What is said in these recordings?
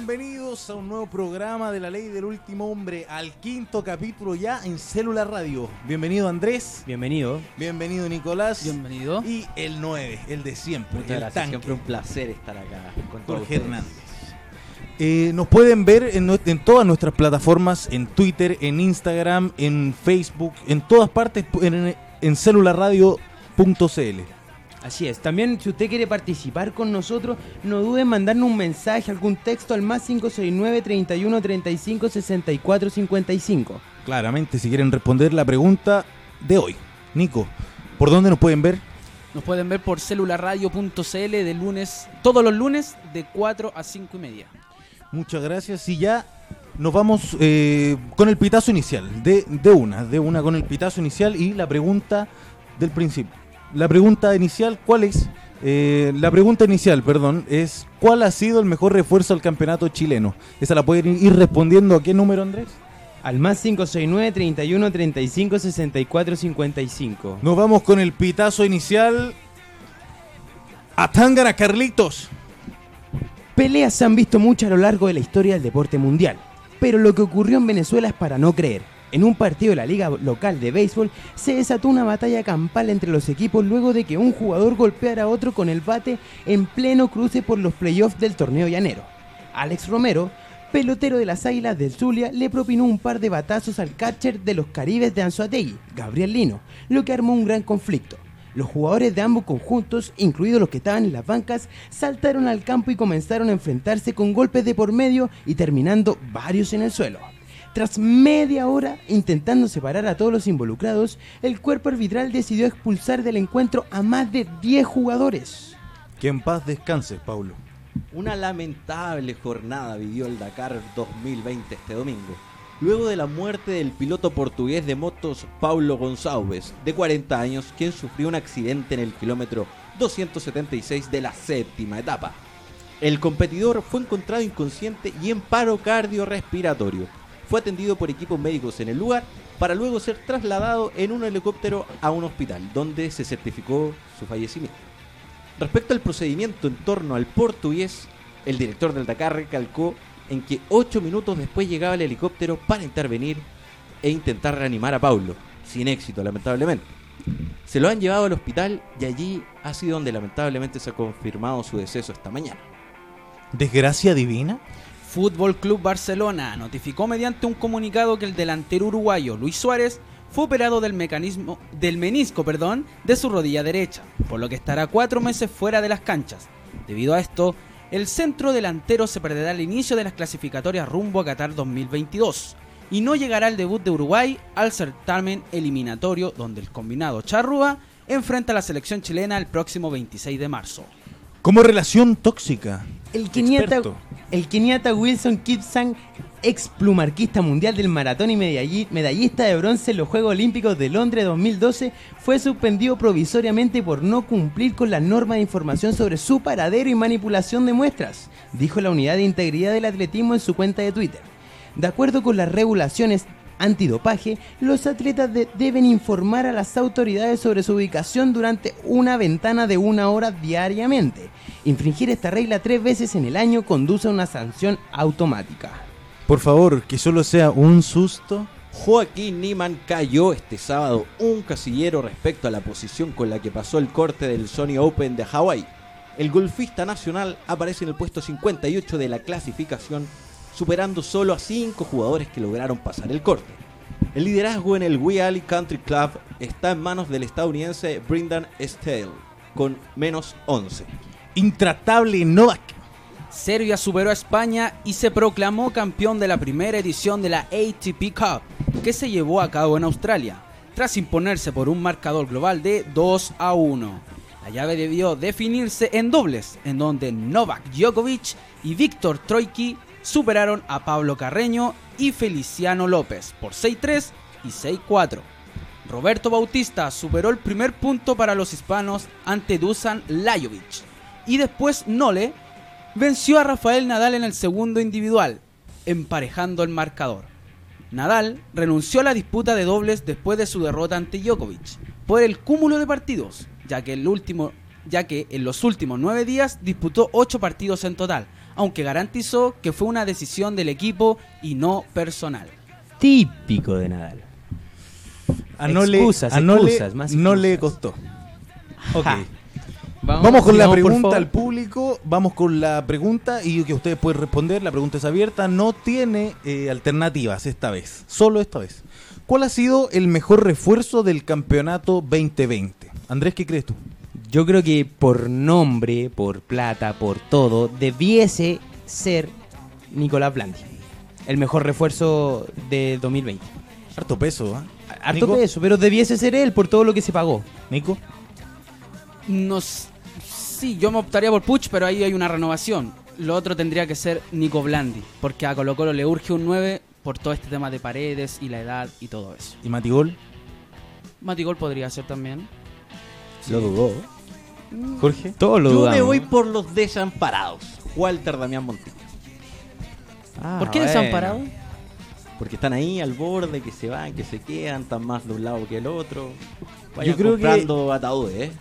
Bienvenidos a un nuevo programa de la ley del último hombre, al quinto capítulo ya en Célula Radio. Bienvenido Andrés. Bienvenido. Bienvenido Nicolás. Bienvenido. Y el 9, el de siempre. Muchas el gracias. tanque, Siempre un placer estar acá con todos Jorge ustedes. Hernández. Eh, nos pueden ver en, todas nuestras plataformas, en Twitter, en Instagram, en Facebook, en todas partes, en, en celularadio.cl. Así es. También, si usted quiere participar con nosotros, no dude en mandarnos un mensaje, algún texto al más 569 31 35 64 55. Claramente, si quieren responder la pregunta de hoy. Nico, ¿por dónde nos pueden ver? Nos pueden ver por celularradio.cl de lunes, todos los lunes de 4 a 5 y media. Muchas gracias. Y ya nos vamos eh, con el pitazo inicial, de, de una, de una con el pitazo inicial y la pregunta del principio. La pregunta inicial, ¿cuál es? Eh, la pregunta inicial, perdón, es ¿cuál ha sido el mejor refuerzo al campeonato chileno? Esa la pueden ir respondiendo a qué número, Andrés. Al más 569 31 35 64 55. Nos vamos con el pitazo inicial. A Tángara, Carlitos. Peleas se han visto muchas a lo largo de la historia del deporte mundial, pero lo que ocurrió en Venezuela es para no creer. En un partido de la liga local de béisbol se desató una batalla campal entre los equipos luego de que un jugador golpeara a otro con el bate en pleno cruce por los playoffs del torneo llanero. Alex Romero, pelotero de las Águilas del Zulia, le propinó un par de batazos al catcher de los Caribes de Anzoátegui, Gabriel Lino, lo que armó un gran conflicto. Los jugadores de ambos conjuntos, incluidos los que estaban en las bancas, saltaron al campo y comenzaron a enfrentarse con golpes de por medio y terminando varios en el suelo. Tras media hora intentando separar a todos los involucrados, el cuerpo arbitral decidió expulsar del encuentro a más de 10 jugadores. Que en paz descanse, Paulo. Una lamentable jornada vivió el Dakar 2020 este domingo. Luego de la muerte del piloto portugués de motos Paulo Gonçalves, de 40 años, quien sufrió un accidente en el kilómetro 276 de la séptima etapa. El competidor fue encontrado inconsciente y en paro cardiorrespiratorio. Fue atendido por equipos médicos en el lugar para luego ser trasladado en un helicóptero a un hospital, donde se certificó su fallecimiento. Respecto al procedimiento en torno al portugués, el director del Dakar recalcó en que ocho minutos después llegaba el helicóptero para intervenir e intentar reanimar a Paulo, sin éxito lamentablemente. Se lo han llevado al hospital y allí ha sido donde lamentablemente se ha confirmado su deceso esta mañana. ¿Desgracia divina? Fútbol Club Barcelona notificó mediante un comunicado que el delantero uruguayo Luis Suárez fue operado del mecanismo del menisco, perdón, de su rodilla derecha, por lo que estará cuatro meses fuera de las canchas. Debido a esto, el centro delantero se perderá el inicio de las clasificatorias rumbo a Qatar 2022 y no llegará el debut de Uruguay al certamen eliminatorio donde el combinado Charrúa enfrenta a la selección chilena el próximo 26 de marzo. Como relación tóxica. El keniata Wilson Kipsang, ex plumarquista mundial del maratón y medalli- medallista de bronce en los Juegos Olímpicos de Londres 2012, fue suspendido provisoriamente por no cumplir con las normas de información sobre su paradero y manipulación de muestras, dijo la unidad de integridad del atletismo en su cuenta de Twitter. De acuerdo con las regulaciones antidopaje, los atletas de- deben informar a las autoridades sobre su ubicación durante una ventana de una hora diariamente. Infringir esta regla tres veces en el año conduce a una sanción automática. Por favor, que solo sea un susto. Joaquín Niman cayó este sábado un casillero respecto a la posición con la que pasó el corte del Sony Open de Hawái. El golfista nacional aparece en el puesto 58 de la clasificación, superando solo a 5 jugadores que lograron pasar el corte. El liderazgo en el We Alley Country Club está en manos del estadounidense Brendan Stale, con menos 11. Intratable Novak. Serbia superó a España y se proclamó campeón de la primera edición de la ATP Cup, que se llevó a cabo en Australia, tras imponerse por un marcador global de 2 a 1. La llave debió definirse en dobles, en donde Novak Djokovic y Víctor Troicki superaron a Pablo Carreño y Feliciano López por 6-3 y 6-4. Roberto Bautista superó el primer punto para los hispanos ante Dusan Lajovic y después Nole venció a Rafael Nadal en el segundo individual, emparejando el marcador. Nadal renunció a la disputa de dobles después de su derrota ante Djokovic por el cúmulo de partidos, ya que, el último, ya que en los últimos nueve días disputó ocho partidos en total, aunque garantizó que fue una decisión del equipo y no personal. Típico de Nadal. A no le- Excusas, a no le- excusas, más no le excusas. costó. Ok. Vamos, con la pregunta al público, vamos con la pregunta y que ustedes pueden responder, la pregunta es abierta, no tiene eh, alternativas esta vez, solo esta vez. ¿Cuál ha sido el mejor refuerzo del campeonato 2020? Andrés, ¿qué crees tú? Yo creo que por nombre, por plata, por todo, debiese ser Nicolás Blandi. El mejor refuerzo de 2020. Harto peso, ¿ah? Harto Nico. peso, pero debiese ser él por todo lo que se pagó. Nico. Nos, sí, yo me optaría por Puch, pero ahí hay una renovación. Lo otro tendría que ser Nico Blandi, porque a Colo Colo le urge un 9 por todo este tema de paredes y la edad y todo eso. ¿Y Matigol? Matigol podría ser también. Lo dudó. ¿Jorge? Lo Yo me voy por los desamparados. Walter Damián Montilla. Ah, ¿Por qué bueno. desamparado? Porque están ahí al borde, que se van, que se quedan, están más de un lado que el otro. Vayan Yo creo que- comprando ataúdes, ¿eh?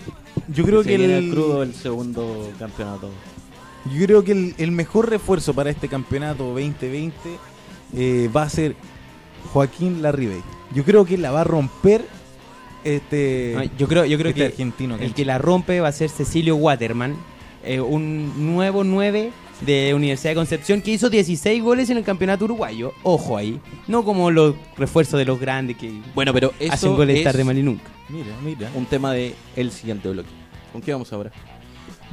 Yo creo que el, el crudo el segundo campeonato. Yo creo que el, el mejor refuerzo para este campeonato 2020 eh, va a ser Joaquín Larribey. Yo creo que la va a romper este, No, yo creo, yo creo este que argentino. el que la rompe va a ser Cecilio Waterman, eh, un nuevo 9 de Universidad de Concepción que hizo 16 goles en el campeonato uruguayo. Ojo ahí, no como los refuerzos de los grandes que Bueno, pero eso hacen goles es tarde mal y nunca. Mira, mira. un tema de el siguiente bloque. ¿Con qué vamos ahora?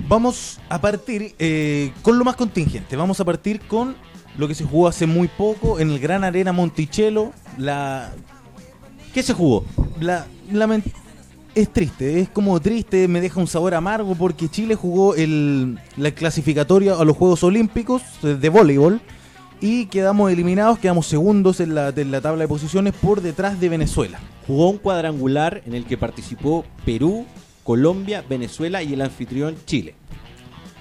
Vamos a partir eh, con lo más contingente. Vamos a partir con lo que se jugó hace muy poco en el Gran Arena Monticello. La, ¿Qué se jugó? la, es triste, es como triste, me deja un sabor amargo porque Chile jugó el, la clasificatoria a los Juegos Olímpicos de, voleibol y quedamos eliminados, quedamos segundos en la, en la tabla de posiciones por detrás de Venezuela. Jugó un cuadrangular en el que participó Perú, Colombia, Venezuela y el anfitrión Chile.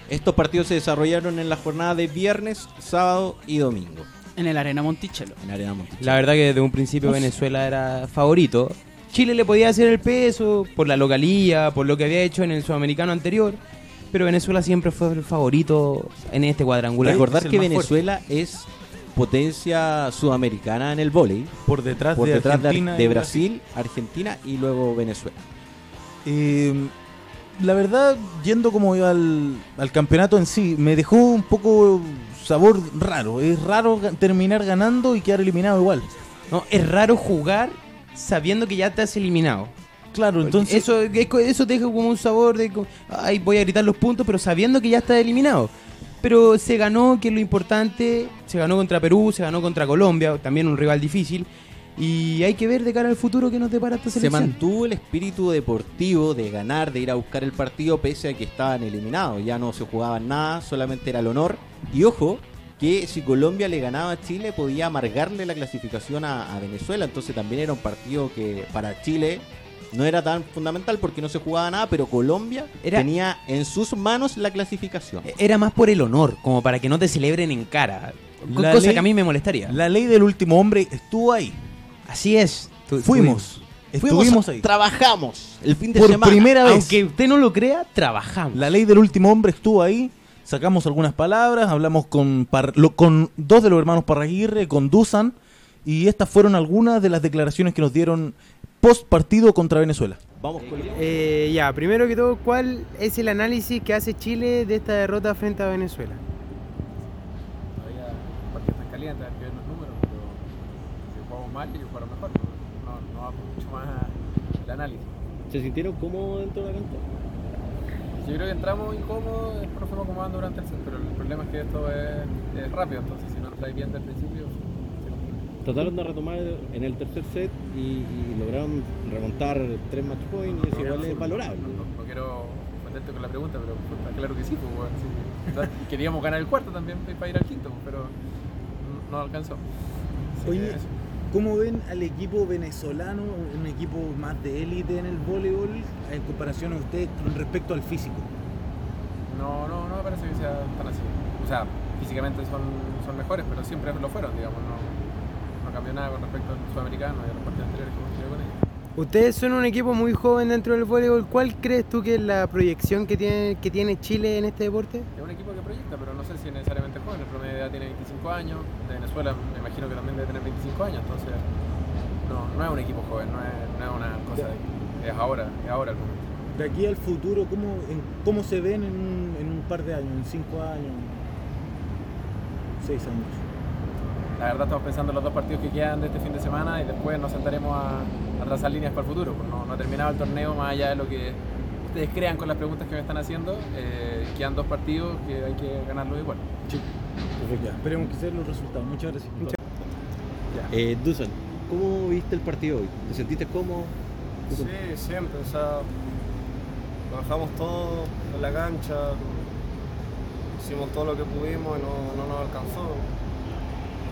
Estos partidos se desarrollaron en la jornada de viernes, sábado y domingo En el Arena Monticello. en Arena Monticello. La verdad que desde un principio Venezuela era favorito. Chile le podía hacer el peso por la localía, por lo que había hecho en el sudamericano anterior. Pero Venezuela siempre fue el favorito en este cuadrangular. Recordar es que Venezuela es potencia sudamericana en el vóley, Por detrás por de detrás de, Argentina. de y Brasil, Argentina y luego Venezuela. Eh, la verdad, yendo como al, al campeonato en sí, me dejó un poco sabor raro. Es raro terminar ganando y quedar eliminado igual. No, es raro jugar sabiendo que ya te has eliminado. Claro, entonces... eso, eso te deja como un sabor de, ay, voy a gritar los puntos, pero sabiendo que ya estás eliminado. Pero se ganó, que es lo importante, se ganó contra Perú, se ganó contra Colombia, también un rival difícil. Y hay que ver de cara al futuro que nos depara esta Se selección. mantuvo el espíritu deportivo de ganar, de ir a buscar el partido pese a que estaban eliminados. Ya no se jugaban nada, solamente era el honor. Y ojo, que si Colombia le ganaba a Chile podía amargarle la clasificación a, a Venezuela. Entonces también era un partido que para Chile no era tan fundamental porque no se jugaba nada, pero Colombia Era- tenía en sus manos la clasificación. Era más por el honor, como para que no te celebren en cara. La cosa ley- que a mí me molestaría. La ley del último hombre estuvo ahí. Así es. Tu- Fuimos. Estuvimos ahí. trabajamos el fin de Por semana. primera vez. Aunque usted no lo crea, trabajamos. La ley del último hombre estuvo ahí. Sacamos algunas palabras, hablamos con, Par- lo- con dos de los hermanos Parraguirre, con Dusan, y estas fueron algunas de las declaraciones que nos dieron post partido contra Venezuela. Vamos con Eh, ya, primero que todo, ¿cuál es el análisis que hace Chile de esta derrota frente a Venezuela? todavía el partido está caliente, hay que ver los números, pero si jugamos mal, ellos jugaron mejor. No, no va mucho más el análisis. ¿Se sintieron cómodos dentro de la cancha? Yo creo que entramos incómodos, después fuimos acomodando durante el set, pero el problema es que esto es, es rápido, entonces si no entráis bien desde el principio, se. Trataron de retomar en el tercer set y, y lograron remontar tres match points y eso igual es valorable. No, no- no quiero ofenderte con la pregunta, pero puta, claro que sí, pues, weón, sí. O sea, Queríamos ganar el cuarto también para ir al quinto, pues, pero no- alcanzó. Oye. ¿Cómo ven al equipo venezolano, un equipo más de élite en el voleibol, en comparación a ustedes con respecto al físico? No, no, no me parece que sea tan así. O sea, físicamente son, son mejores, pero siempre lo fueron, digamos. No, no cambió nada con respecto al sudamericano y a los partidos anteriores que hemos tenido con ellos. Ustedes son un equipo muy joven dentro del voleibol. ¿Cuál crees tú que es la proyección que tiene, que tiene Chile en este deporte? Es un equipo que proyecta, pero no sé si es necesariamente joven. El promedio de edad tiene 25 años. De Venezuela me imagino que también debe tener 25 años. Entonces, no, no es un equipo joven, no es, no es una cosa de es ahora, es ahora el momento. De aquí al futuro, ¿cómo, en- cómo se ven en un, en un par de años, en cinco años, seis años? La verdad estamos pensando en los dos partidos que quedan de este fin de semana y después nos sentaremos a trazar líneas para el futuro. Pues no, no ha terminado el torneo más allá de lo que ustedes crean con las preguntas que me están haciendo. Eh, quedan dos partidos que hay que ganarlos igual. Sí, perfecto. Esperemos que sean los resultados. Muchas gracias. Eh, Dusan, ¿cómo viste el partido hoy? ¿Te sentiste cómodo? Sí, siempre, o sea, lo dejamos todo en la cancha, hicimos todo lo que pudimos y no, no nos alcanzó.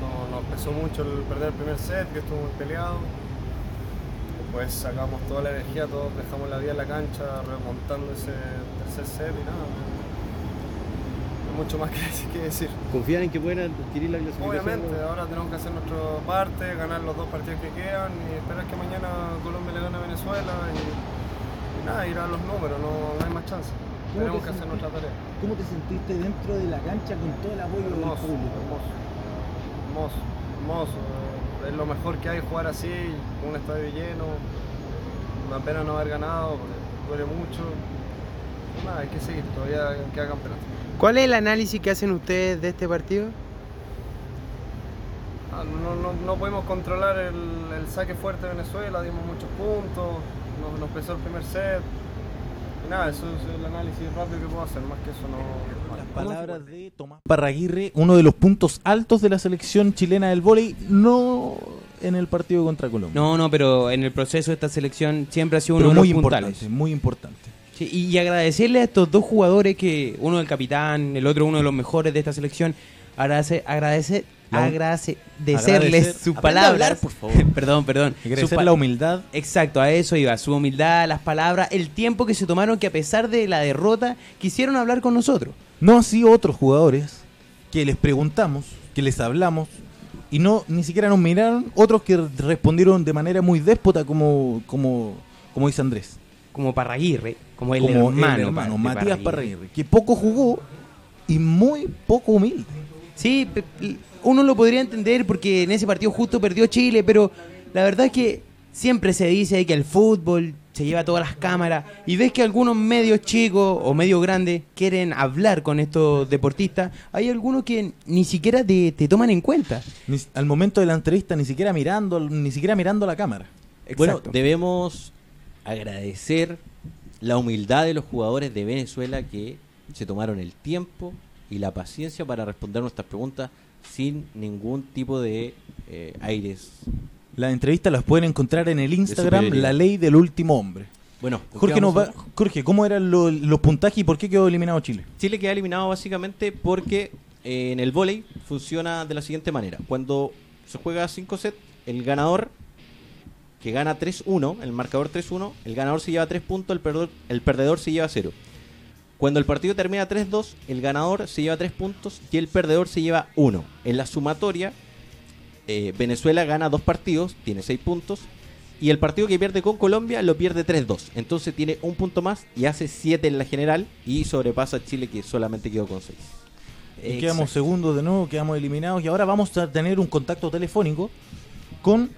No- nos pesó mucho el perder el primer set, que estuvo muy peleado. Después sacamos toda la energía, todos dejamos la vida en la cancha, remontando ese tercer set y nada. No hay mucho más que decir. ¿Confían en que pueden adquirir la clasificación? Obviamente, ahora tenemos que hacer nuestra parte, ganar los dos partidos que quedan y esperar que mañana Colombia le gane a Venezuela y, y nada, ir a los números, no, no hay más chance. Tenemos que hacer nuestra tarea. ¿Cómo te sentiste dentro de la cancha con todo el apoyo Hermoso, hermoso, hermoso, hermoso. Es lo mejor que hay jugar así, con un estadio lleno. Una pena no haber ganado, duele mucho. Nada, hay que seguir, todavía queda campeonato. ¿Cuál es el análisis que hacen ustedes de este partido? Ah, no, no, no pudimos controlar el, el saque fuerte de Venezuela, dimos muchos puntos, nos, nos pesó el primer set. Y nada, eso es el análisis rápido que puedo hacer, más que eso no. Las palabras de Tomás Parraguirre, uno de los puntos altos de la selección chilena del vóley, no en el partido contra Colombia. No, no, pero en el proceso de esta selección siempre ha sido Pero uno de muy los importante, puntales. muy importante. Sí, y, y agradecerle a estos dos jugadores que uno el capitán, el otro uno de los mejores de esta selección. Agradece, agradece, La- agradecerles agradecer- sus Aprende a palabras. hablar, por favor. perdón, perdón. Agradecer la humildad. Exacto, a eso iba, su humildad, las palabras, el tiempo que se tomaron que a pesar de la derrota quisieron hablar con nosotros. No así otros jugadores que les preguntamos, que les hablamos y no ni siquiera nos miraron, otros que respondieron de manera muy déspota como como como dice Andrés, Como Parraguirre, como el como hermano, el hermano Matías Parraguirre, que poco jugó y muy poco humilde. Sí, uno lo podría entender porque en ese partido justo perdió Chile, pero la verdad es que siempre se dice que el fútbol se lleva todas las cámaras y ves que algunos medios chicos o medios grandes quieren hablar con estos deportistas, hay algunos que ni siquiera te, te toman en cuenta. Ni- al momento de la entrevista ni siquiera mirando, ni siquiera mirando la cámara. Bueno, debemos agradecer la humildad de los jugadores de Venezuela que se tomaron el tiempo y la paciencia para responder nuestras preguntas sin ningún tipo de eh, aires. Las entrevistas las pueden encontrar en el Instagram. La Ley del Último Hombre. Bueno, ¿con qué Jorge, nos va- Jorge, ¿cómo eran lo- los puntajes y por qué quedó eliminado Chile? Chile queda eliminado básicamente porque eh, en el vóley funciona de la siguiente manera. Cuando se juega 5 sets, el ganador que gana 3-1, el marcador 3-1, el ganador se lleva 3 puntos, el perdedor, el perdedor se lleva 0. Cuando el partido termina 3-2, el ganador se lleva 3 puntos y el perdedor se lleva 1. En la sumatoria, eh, Venezuela gana 2 partidos, tiene 6 puntos. Y el partido que pierde con Colombia lo pierde 3-2. Entonces tiene un punto más y hace 7 en la general. Y sobrepasa a Chile que solamente quedó con 6. Y quedamos segundos de nuevo, quedamos eliminados y ahora vamos a tener un contacto telefónico con,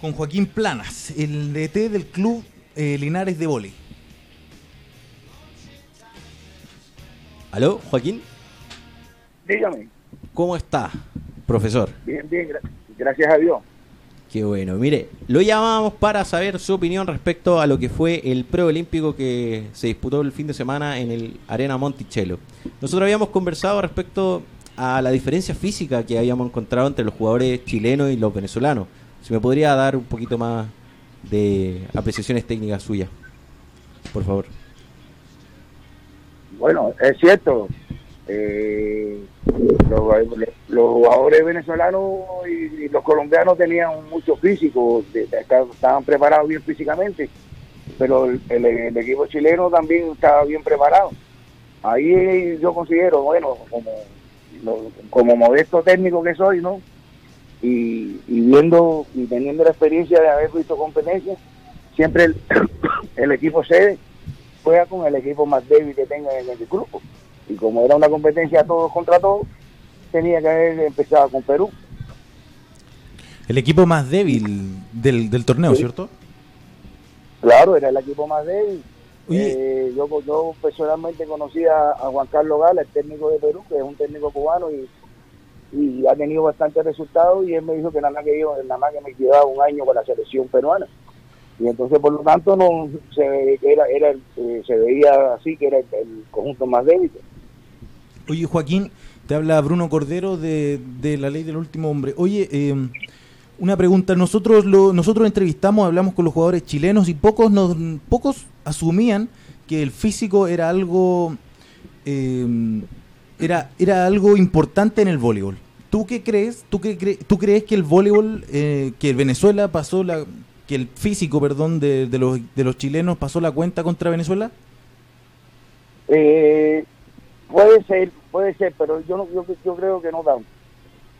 con Joaquín Planas, el DT del club eh, Linares de Voley. ¿Aló, Joaquín? Dígame. ¿Cómo está, profesor? Bien, bien, gra- gracias a Dios. Qué bueno. Mire, lo llamamos para saber su opinión respecto a lo que fue el preolímpico que se disputó el fin de semana en el Arena Monticello. Nosotros habíamos conversado respecto a la diferencia física que habíamos encontrado entre los jugadores chilenos y los venezolanos. Si me podría dar un poquito más de apreciaciones técnicas suyas, por favor. Bueno, es cierto. eh, los, jugadores venezolanos y, los colombianos tenían mucho físico, estaban preparados bien físicamente, pero el, equipo chileno también estaba bien preparado. Ahí yo considero, bueno, como, modesto técnico que soy, ¿no? Y, viendo y teniendo la experiencia de haber visto competencias, siempre el, el equipo sede juega con el equipo más débil que tenga en el grupo. Y como era una competencia todos contra todos, tenía que haber empezado con Perú. El equipo más débil del, del torneo, Sí. ¿cierto? Claro, era el equipo más débil. Eh, yo, yo personalmente conocí a, a Juan Carlos Gala, el técnico de Perú, que es un técnico cubano y, y ha tenido bastantes resultados y él me dijo que nada más que yo, nada más que me quedaba un año con la selección peruana. Y entonces por lo tanto no se, era, era, eh, se veía así que era el, el conjunto más débil. Oye, Joaquín, te habla Bruno Cordero de, de la ley del último hombre. Oye, eh, una pregunta. Nosotros lo, nosotros entrevistamos, hablamos con los jugadores chilenos y pocos nos, pocos asumían que el físico era algo eh, era, era algo importante en el voleibol. ¿Tú qué crees? ¿Tú, qué cre- tú crees que el voleibol, eh, que Venezuela pasó la, que el físico, perdón, de, de los, de los chilenos pasó la cuenta contra Venezuela? Eh, puede ser, puede ser, pero yo no, yo, creo que no tanto.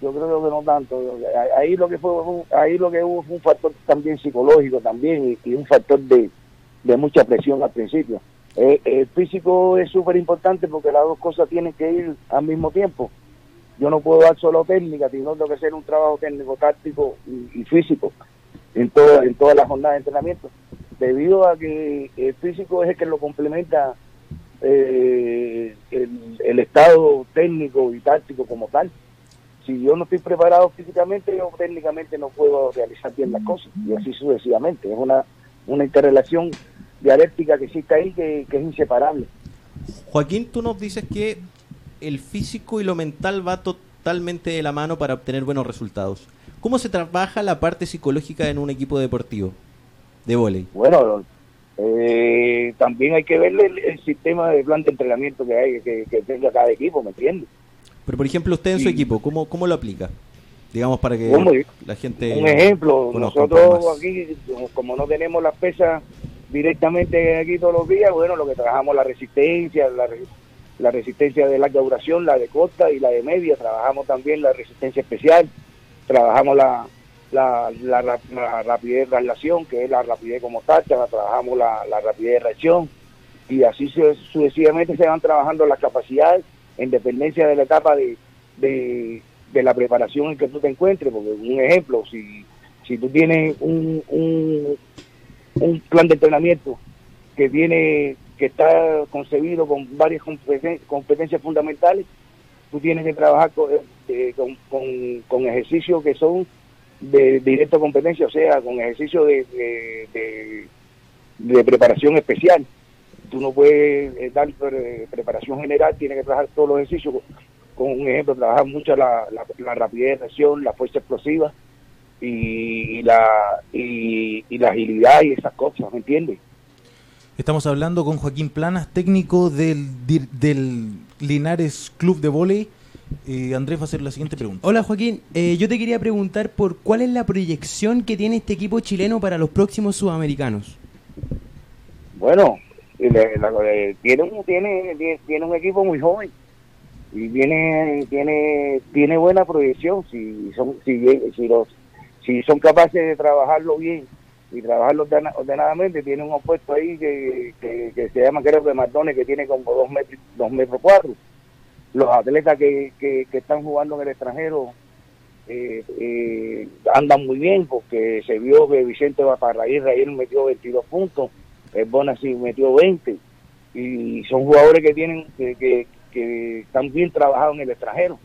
Yo creo que no tanto. Ahí lo que fue, ahí lo que hubo fue un factor también psicológico también y, un factor de, de mucha presión al principio. Eh, el físico es súper importante porque las dos cosas tienen que ir al mismo tiempo. Yo no puedo dar solo técnica, sino tengo que hacer un trabajo técnico, táctico y físico en toda en todas las jornadas de entrenamiento. Debido a que el físico es el que lo complementa eh, el, el estado técnico y táctico como tal. Si yo no estoy preparado físicamente, yo técnicamente no puedo realizar bien las cosas y así sucesivamente. Es una, una interrelación dialéctica que existe ahí que, que es inseparable. Joaquín, tú nos dices que el físico y lo mental va totalmente de la mano para obtener buenos resultados. ¿Cómo se trabaja la parte psicológica en un equipo deportivo de vóley? Bueno, eh, también hay que ver el, el sistema de plan de entrenamiento que hay, que, que tenga cada equipo, ¿me entiendes? Pero por ejemplo, usted en su Sí. equipo, ¿cómo, cómo lo aplica? Digamos para que ¿Cómo? la gente... Un ejemplo, nosotros aquí, como- no tenemos las pesas directamente aquí todos los días, bueno, lo que trabajamos la resistencia, la, la resistencia de larga duración, la de costa y la de media, trabajamos también la resistencia especial, trabajamos la, la, la, ra- la rapidez de traslación, que es la rapidez como táctica, trabajamos la, la rapidez de reacción, y así su- sucesivamente se van trabajando las capacidades en dependencia de la etapa de, de, la preparación en que tú te encuentres, porque un ejemplo, si, si tú tienes un, un, plan de entrenamiento que tiene que está concebido con varias competen- competencias fundamentales, tú tienes que trabajar con, eh, con, con- con ejercicios que son de directa competencia, o sea, con ejercicios de, de, preparación especial. Tú no puedes eh, dar pre- preparación general, tienes que trabajar todos los ejercicios. Con un ejemplo, trabajar mucho la, la, rapidez de reacción, la fuerza explosiva y, y la, y, y la agilidad y esas cosas, ¿me entiendes? Estamos hablando con Joaquín Planas, técnico del, del Linares Club de Voley. Eh, Andrés va a hacer la siguiente pregunta. Hola Joaquín, Eh, yo te quería preguntar por cuál es la proyección que tiene este equipo chileno para los próximos sudamericanos. Bueno, le- la- eh, tiene, un, tiene, tiene- tiene un equipo muy joven y tiene tiene tiene buena proyección si son si, si los si son capaces de trabajarlo bien y trabajarlo ordena- ordenadamente tiene un opuesto ahí que, que, se llama creo que Mardones que tiene como dos metros dos metros cuatro. Los atletas que, que, están jugando en el extranjero eh, eh, andan muy bien porque se vio que Vicente Baparraíz ayer metió 22 puntos el Bonasi metió 20 y son jugadores que tienen que, que, están bien trabajados en el extranjero.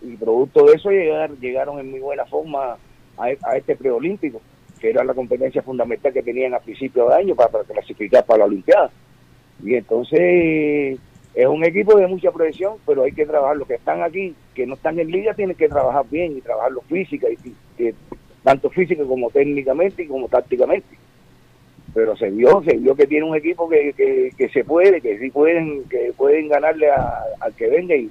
Y producto de eso llegar, llegaron en muy buena forma a este preolímpico que era la competencia fundamental que tenían a principios de año para, para clasificar para la Olimpiada. Y entonces es un equipo de mucha proyección pero hay que trabajar. Los que están aquí que no están en liga tienen que trabajar bien y trabajarlo física y, tanto física como técnicamente y como tácticamente. Pero se vio se vio que tiene un equipo que, que, que se puede que sí pueden que pueden ganarle al que venga y,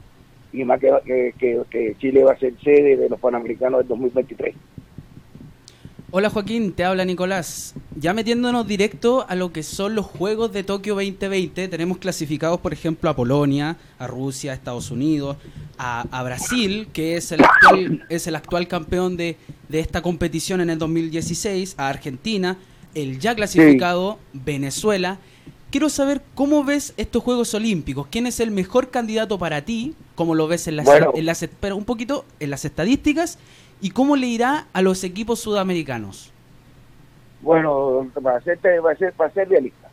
y más que, que- que Chile va a ser sede de los Panamericanos del 2023 Hola Joaquín, te habla Nicolás. Ya metiéndonos directo a lo que son los Juegos de Tokio 2020, tenemos clasificados, por ejemplo, a Polonia, a Rusia, a Estados Unidos, a, a Brasil, que es el actual, es el actual campeón de, de esta competición en el 2016, a Argentina, el ya clasificado Venezuela. Quiero saber cómo ves estos Juegos Olímpicos. ¿Quién es el mejor candidato para ti? ¿Cómo lo ves en las, Bueno. en las, pero un poquito en las estadísticas? ¿Y cómo le irá a los equipos sudamericanos? Bueno, para ser, para ser, para ser realista,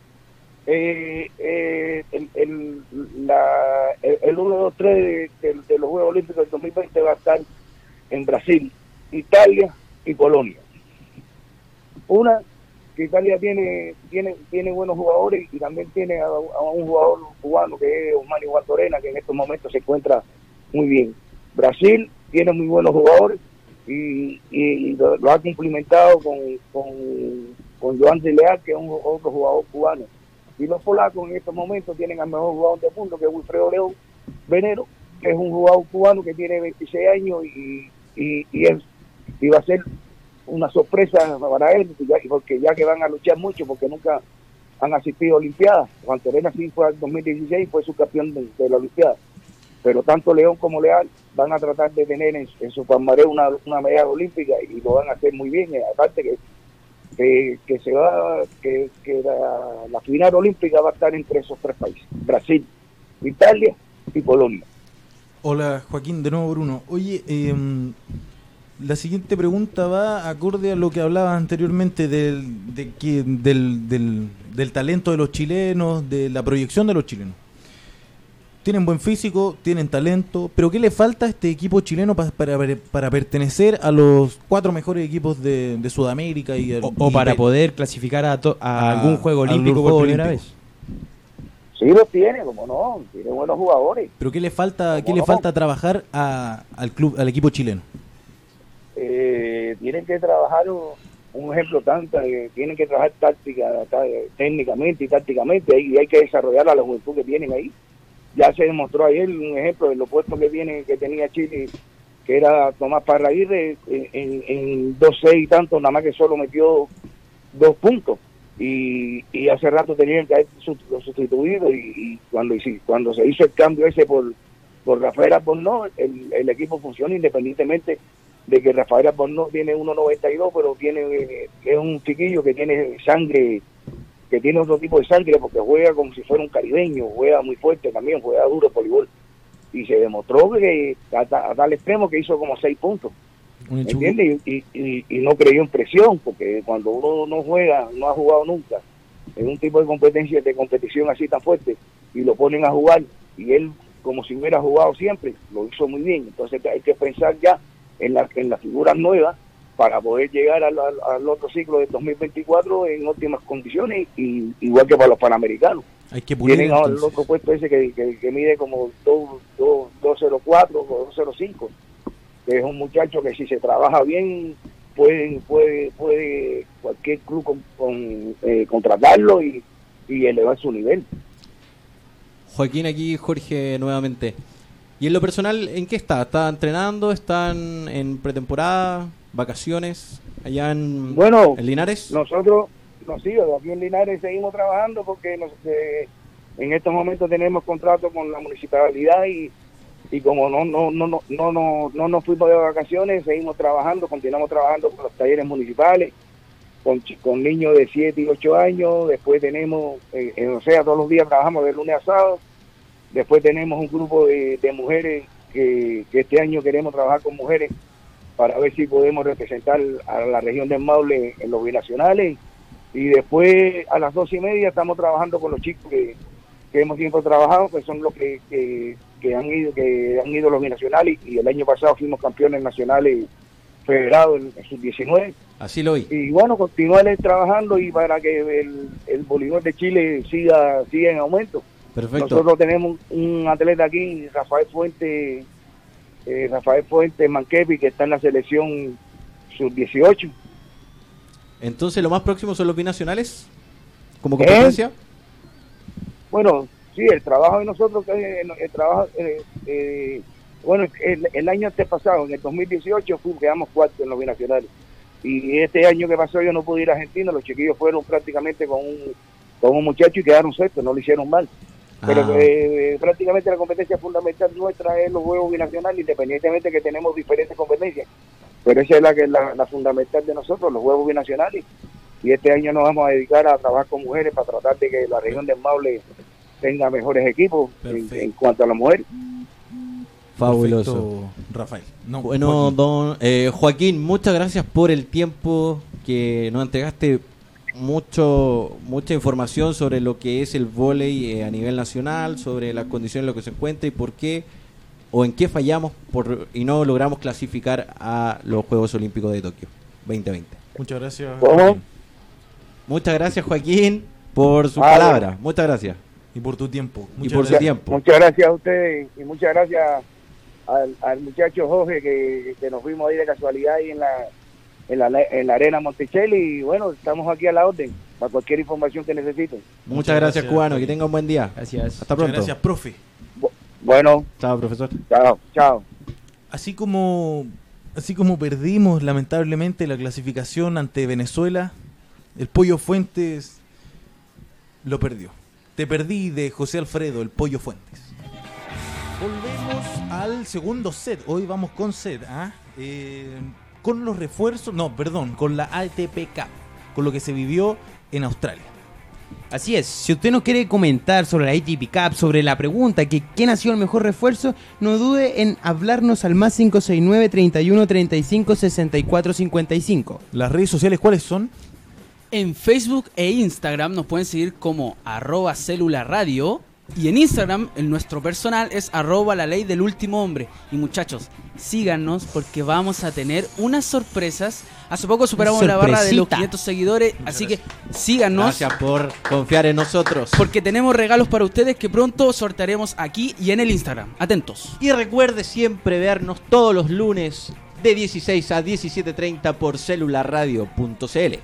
eh, eh, el, el, la, el, el 1, 2, 3 de, los Juegos Olímpicos del 2020 va a estar en Brasil, Italia y Polonia. Una, que Italia tiene tiene tiene buenos jugadores y también tiene a, a un jugador cubano que es Osmani Guatorena, que en estos momentos se encuentra muy bien. Brasil tiene muy buenos jugadores y, y lo, ha cumplimentado con, con, con Joan de Leal, que es un, otro jugador cubano. Y los polacos en estos momentos tienen al mejor jugador del mundo, que es Wilfredo León Venero, que es un jugador cubano que tiene 26 años y, y, y, es- y va a ser una sorpresa para él, porque ya que van a luchar mucho, porque nunca han asistido a Olimpiadas. Juan Terena sí fue al 2016 fue subcampeón de, de la Olimpiada. Pero tanto León como Leal van a tratar de tener en, su palmarés una, una medalla olímpica y lo van a hacer muy bien. Y aparte que, que, se va, que, que la, final olímpica va a estar entre esos tres países, Brasil, Italia y Polonia. Hola Joaquín, de nuevo Bruno. Oye, em, la siguiente pregunta va acorde a lo que hablabas anteriormente del, del, del talento de los chilenos, de la proyección de los chilenos. Tienen buen físico, tienen talento, pero ¿qué le falta a este equipo chileno pa- para, para pertenecer a los cuatro mejores equipos de, de Sudamérica y, O, o y- para poder clasificar a, to- a A- algún juego olímpico por primera olímpico. vez. Sí los tiene, como no, tiene buenos jugadores. Pero ¿qué le falta, qué ¿Cómo le falta trabajar a- al club, al equipo chileno? eh, tienen que trabajar un, un ejemplo tanto eh, tienen que trabajar táctica tá- técnicamente y tácticamente y hay que desarrollar a la juventud que tienen ahí ya se demostró ayer un ejemplo de lo puesto que viene que tenía Chile que era Tomás Parraguirre en, en, en dos seis y tanto nada más que solo metió dos puntos. Y, y hace rato tenían que haber sustituido y, y cuando cuando se hizo el cambio ese por por Rafael Albornoz el, el equipo funciona independientemente de que Rafael Albornoz tiene 1.92 pero tiene eh, es un chiquillo que tiene sangre que tiene otro tipo de sangre porque juega como si fuera un caribeño juega muy fuerte también juega duro voleibol y se demostró que a, a tal extremo que hizo como seis puntos Un ¿me hecho- entiendes? Y, y, y no creyó en presión, porque cuando uno no juega, no ha jugado nunca, en un tipo de competencia, de competición así tan fuerte, y lo ponen a jugar, y él, como si hubiera jugado siempre, lo hizo muy bien. Entonces hay que pensar ya en, la, en las figuras nuevas para poder llegar al, al- al otro ciclo de 2024 en óptimas condiciones, y, igual que para los panamericanos. Hay que pulir Tienen ahora el otro puesto ese que, que, que mide como 2, 2, 204 o 205, que es un muchacho que si se trabaja bien puede puede puede cualquier club con, con, eh, contratarlo y, y elevar su nivel. Joaquín, aquí Jorge nuevamente. ¿Y en lo personal, en qué está? ¿Está entrenando? ¿Están en pretemporada? ¿Vacaciones? ¿Allá en, Bueno, en Linares? Nosotros, nos sí, aquí en Linares seguimos trabajando porque nos, eh, en estos momentos tenemos contrato con la municipalidad y, y como no no no no no no no nos fuimos de vacaciones, seguimos trabajando, continuamos trabajando con los talleres municipales, con, con niños de 7 y 8 años, después tenemos, eh, eh, o sea, todos los días trabajamos de lunes a sábado, después tenemos un grupo de, de mujeres que, que este año queremos trabajar con mujeres para ver si podemos representar a la región del Maule en los binacionales y después a las dos y media estamos trabajando con los chicos que, que hemos tiempo trabajado, que son los que, que, que han ido que han ido los binacionales y el año pasado fuimos campeones nacionales federados en, en sus 19 Así lo vi. y bueno, continuar trabajando y para que el, el voleibol de Chile siga, siga en aumento. Perfecto. Nosotros tenemos un, un atleta aquí, Rafael Fuente, eh, Rafael Fuente Manquepi, que está en la selección sub-18. Entonces, lo más próximo son los binacionales como ¿Eh? competencia. Bueno, sí, el trabajo de nosotros, eh, el trabajo, eh, eh, bueno, el, el año antepasado, en el 2018, fuimos, quedamos cuartos en los binacionales. Y este año que pasó yo no pude ir a Argentina, los chiquillos fueron prácticamente con un, con un muchacho y quedaron sextos, no lo hicieron mal. Pero Ah. eh, prácticamente la competencia fundamental nuestra es los juegos binacionales, independientemente que tenemos diferentes competencias. Pero esa es la que la, la fundamental de nosotros, los juegos binacionales. y este año nos vamos a dedicar a trabajar con mujeres para tratar de que la región del Maule tenga mejores equipos en, cuanto a las mujeres. Fabuloso. Perfecto, Rafael. No, Bueno, Joaquín. don eh, Joaquín, muchas gracias por el tiempo que nos entregaste. Mucho, mucha información sobre lo que es el vóley eh, a nivel nacional, sobre las condiciones en las que se encuentra y por qué o en qué fallamos por, y no logramos clasificar a los Juegos Olímpicos de Tokio 2020. Muchas gracias. Muchas gracias Joaquín por su Vale. palabra. Muchas gracias. Y por tu tiempo. Y Muchas por su gracias. tiempo. Muchas gracias a ustedes y muchas gracias al, al muchacho Jorge que, que nos fuimos ahí de casualidad ahí en la, en la, en la arena Monticelli y bueno, estamos aquí a la orden para cualquier información que necesiten. Muchas, Muchas gracias, gracias, cubano. Que tenga un buen día. Gracias. Hasta Muchas pronto. gracias, profe. Bueno, Chao, profesor. chao, chao. Así como, así como perdimos lamentablemente la clasificación ante Venezuela, el Pollo Fuentes lo perdió. Te perdí de José Alfredo, el Pollo Fuentes. Volvemos al segundo set. Hoy vamos con set, ¿ah? Eh, con los refuerzos, no, perdón, con la ATP Cup, con lo que se vivió en Australia. Así es, si usted nos quiere comentar sobre la ATP Cup, sobre la pregunta que quién ha sido el mejor refuerzo, no dude en hablarnos al más 569 31 35 64 55. Las redes sociales, ¿cuáles son? En Facebook e Instagram nos pueden seguir como arroba célula radio. Y en Instagram, el nuestro personal es arroba la ley del último hombre. Y muchachos, síganos porque vamos a tener unas sorpresas. Hace poco superamos la barra de los Sorpresita. 500 seguidores, así que síganos. Gracias por confiar en nosotros. Porque tenemos regalos para ustedes que pronto sortearemos aquí y en el Instagram. Atentos. Y recuerde siempre vernos todos los lunes de 16 a 17.30 por celularradio.cl.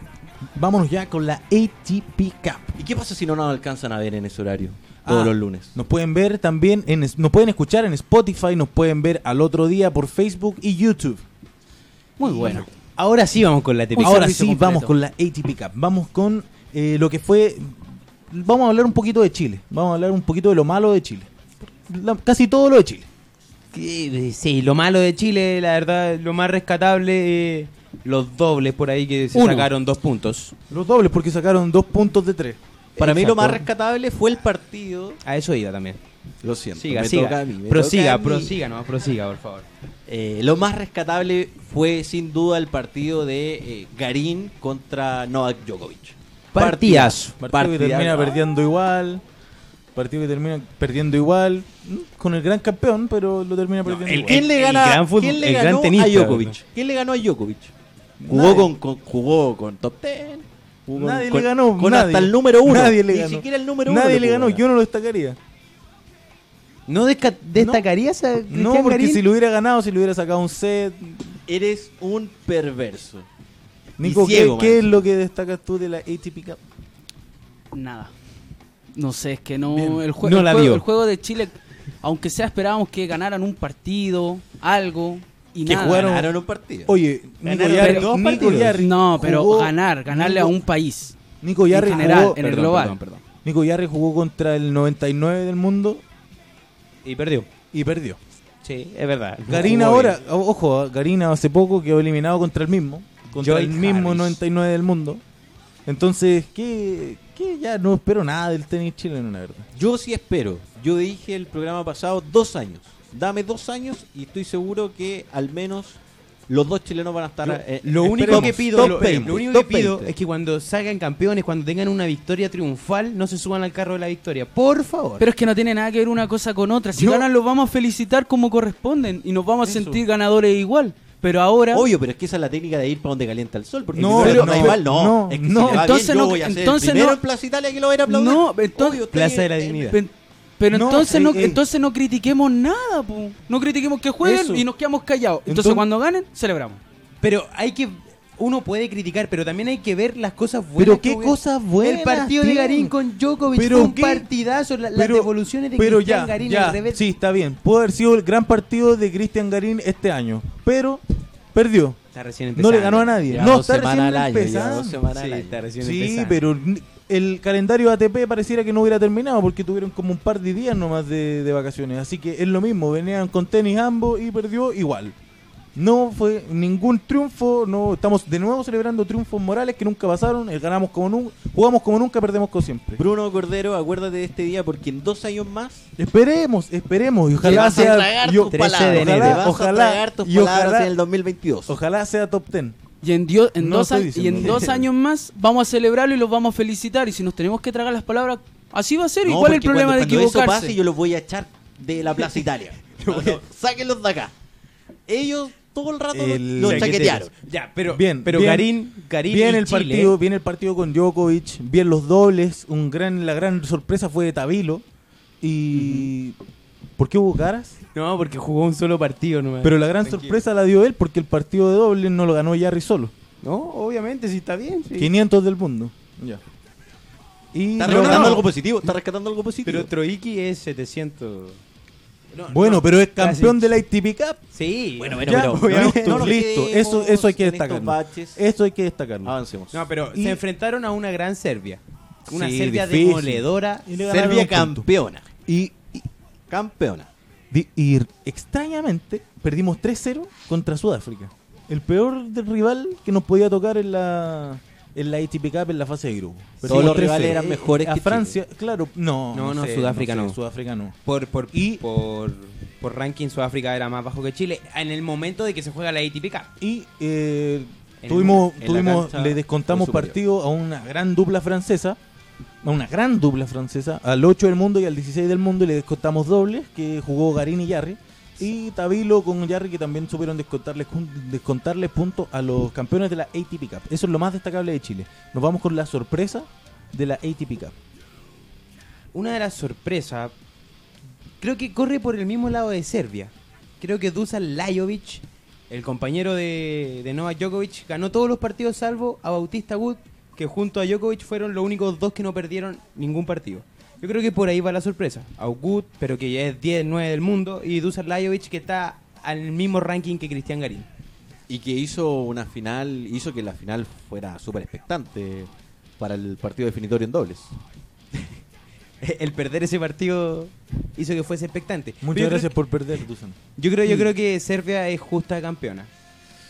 Vámonos ya con la ATP Cup. ¿Y qué pasa si no nos alcanzan a ver en ese horario? Todos Ah, los lunes. Nos pueden ver también, en, nos pueden escuchar en Spotify, nos pueden ver al otro día por Facebook y YouTube. Muy bueno. Ahora sí vamos con la ATP Ahora sí, completo. vamos con la ATP Cup. Vamos con eh, lo que fue... Vamos a hablar un poquito de Chile. Vamos a hablar un poquito de lo malo de Chile. La- casi todo lo de Chile. Eh, Sí, lo malo de Chile, la verdad, lo más rescatable, eh, los dobles por ahí que se Uno. sacaron dos puntos. Los dobles porque sacaron dos puntos de tres. Para mí lo más Exacto. rescatable fue el partido. A eso iba también. Lo siento. Siga, me siga. toca a mí, me prosiga, toca a mí. prosiga, no, prosiga, por favor. Eh, lo más rescatable fue sin duda el partido de eh, Garín contra Novak Djokovic. Partidazo. Partido que termina perdiendo igual. Partido que termina perdiendo igual. Con el gran campeón, pero lo termina perdiendo el- igual. ¿Quién le el gana? gran fútbol- ¿Quién le el gran ganó tenista, a Djokovic? ¿Quién le ganó a Djokovic? Jugó Nadie. con, con- jugó con top 10. Nadie con- le ganó. Con nadie. hasta el número uno. Nadie le Ni ganó. siquiera el número uno. Nadie le ganó. ganar. Yo no lo destacaría. ¿No desca- destacarías a Cristian No, porque Garín? si lo hubiera ganado, si le hubiera sacado un set. Eres un perverso. Nico, Y ¿qué, qué es lo que destacas tú de la ATP Cup? Nada. No sé, es que no. Bien. El, jue- No el la juego, vio. el juego de Chile, aunque sea esperábamos que ganaran un partido, algo, y Que nada. jugaron- Ganaron un partido. Oye, Nico Yarri, dos Nico partidos. Yarri No, pero jugó- ganar, ganarle Nico- a un país. Nico Yarri en general, jugó, en el Perdón, global. perdón, perdón. Nico Yarri jugó contra el 99 del mundo Y perdió. y perdió. Sí, es verdad. Jugó ahora, o- ojo, Garín hace poco quedó eliminado contra el mismo, contra Joy el mismo Harris. 99 del mundo. Entonces, ¿qué, qué? ya no espero nada del tenis chileno, la verdad. Yo sí espero. Yo dije el programa pasado dos años. Dame dos años y estoy seguro que al menos los dos chilenos van a estar. Lo, eh, lo único esperemos, que pido, top lo, 20, lo único que pido 20. es que cuando salgan campeones, cuando tengan una victoria triunfal, no se suban al carro de la victoria. Por favor. Pero es que no tiene nada que ver una cosa con otra. Si Yo- ganan, los vamos a felicitar como corresponden y nos vamos a Eso. sentir ganadores igual. Pero ahora. Obvio, pero es que esa es la técnica de ir para donde calienta el sol. Porque No, si pero no, no, igual, no. no, es que no. si Entonces bien, no- yo voy a ser entonces el primero no- en Plaza Italia que lo va a ir a aplaudir. No, entonces- Obvio, Plaza de la Dignidad. Pero No, entonces, ey, no, ey. entonces no critiquemos nada, po. no critiquemos que jueguen Eso. y nos quedamos callados. Entonces, Entonces- cuando ganen, celebramos. Pero hay que. Uno puede criticar, pero también hay que ver las cosas buenas. Pero qué cosas buenas. El partido de? Garín con Djokovic Pero fue un qué- partidazo. la- las devoluciones de pero Cristian ya, Garín ya, al revés. sí, está bien. Pudo haber sido el gran partido de Cristian Garín este año, pero perdió. Está recién No empezando. le ganó a nadie. Ya no, está recién ya dos al Sí, año. está recién Sí, empezando. pero el calendario de ATP pareciera que no hubiera terminado porque tuvieron como un par de días nomás de, de vacaciones. Así que es lo mismo, venían con tenis ambos y perdió igual. No fue ningún triunfo, no estamos de nuevo celebrando triunfos morales que nunca pasaron, eh, ganamos como nunca, jugamos como nunca, perdemos como siempre. Bruno Cordero, acuérdate de este día porque en dos años más Esperemos, esperemos y ojalá sea yo- tus 13 de enero. Ojalá- tragar tus y palabras ojalá- en el 2022. ojalá sea top 10. Y en, dio- en No dos, estoy a- y en dos años más vamos a celebrarlo y los vamos a felicitar. Y si nos tenemos que tragar las palabras, así va a ser. ¿Y No, cuál es el problema cuando, de cuando eso equivocarse? pase yo los voy a echar de la Plaza Italia. No, no, sáquenlos de acá. Ellos todo el rato El- los chaquetearon. Ya, pero, Bien, pero bien. Garín, Garín Bien y el Chile- partido, bien el partido con Djokovic, bien los dobles, un gran la gran sorpresa fue de Tabilo y ¿por qué hubo caras? No, porque jugó un solo partido nomás. Pero la gran Tranquilo. sorpresa la dio él porque el partido de dobles no lo ganó Jarry solo. No, obviamente, sí está bien. sí. 500 del mundo. Ya. Y Está no, rescatando no, algo positivo, está rescatando algo positivo. Pero Troiki es 700. Bueno, pero es casi. campeón de la ITP Cup. Sí. bueno, bueno, Ya, pero nos listo, eso eso hay que destacarlo. Eso hay que destacarlo. Avancemos. No, pero Y- se enfrentaron a una gran Serbia. Una Sí, Serbia difícil. demoledora. Serbia campeona. Y- Campeona. y extrañamente perdimos 3-0 contra Sudáfrica. El peor del rival que nos podía tocar en la en la ATP Cup en la fase de grupo. Todos Perdimos los 3-0. rivales eran mejores a que Francia, claro, no, No, no, sé, Sudáfrica sé, no. Sudáfrica no. Por, por, Y- por, por ranking, Sudáfrica era más bajo que Chile. En el momento de que se juega la ATP Cup. Y eh, tuvimos, tuvimos le descontamos partido a una gran dupla francesa, una gran dupla francesa, al 8 del mundo y al 16 del mundo y le descontamos dobles, que jugó Garín y Yarri. Y Tabilo con Yarri que también supieron descontarles puntos a los campeones de la ATP Cup. Eso es lo más destacable de Chile. Nos vamos con la sorpresa de la ATP Cup. Una de las sorpresas, creo que corre por el mismo lado de Serbia. Creo que Dusan Lajovic, el compañero de, de Novak Djokovic, ganó todos los partidos salvo a Bautista Wood, que junto a Djokovic fueron los únicos dos que no perdieron ningún partido. Yo creo que por ahí va la sorpresa. A Wood, pero que ya es 10-9 del mundo, y Dusan Lajovic, que está al mismo ranking que Cristian Garín. Y que hizo una final, hizo que la final fuera súper expectante para el partido definitorio en dobles. El perder ese partido hizo que fuese expectante. Muchas gracias por perder, Dusan. Yo creo, yo creo que Serbia es justa campeona.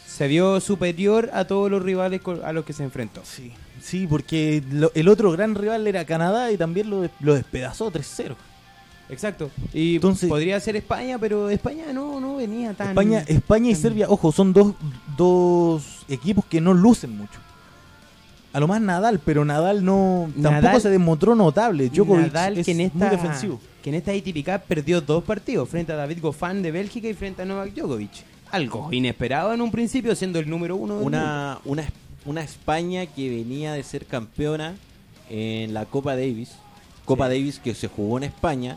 Se vio superior a todos los rivales a los que se enfrentó. Sí, sí, porque lo- el otro gran rival era Canadá y también lo, des- lo despedazó 3-0. Exacto. Y Entonces- podría ser España, pero España no, no venía tan. España, España y tan- Serbia, ojo, son dos, dos equipos que no lucen mucho. A lo más Nadal, pero Nadal no tampoco se demostró notable. Djokovic Nadal, es que en esta, muy defensivo. que en esta ATP Cup perdió dos partidos frente a David Goffin de Bélgica y frente a Novak Djokovic. Algo inesperado en un principio, siendo el número uno del mundo. Una, una, España que venía de ser campeona en la Copa Davis. Copa Davis que se jugó en España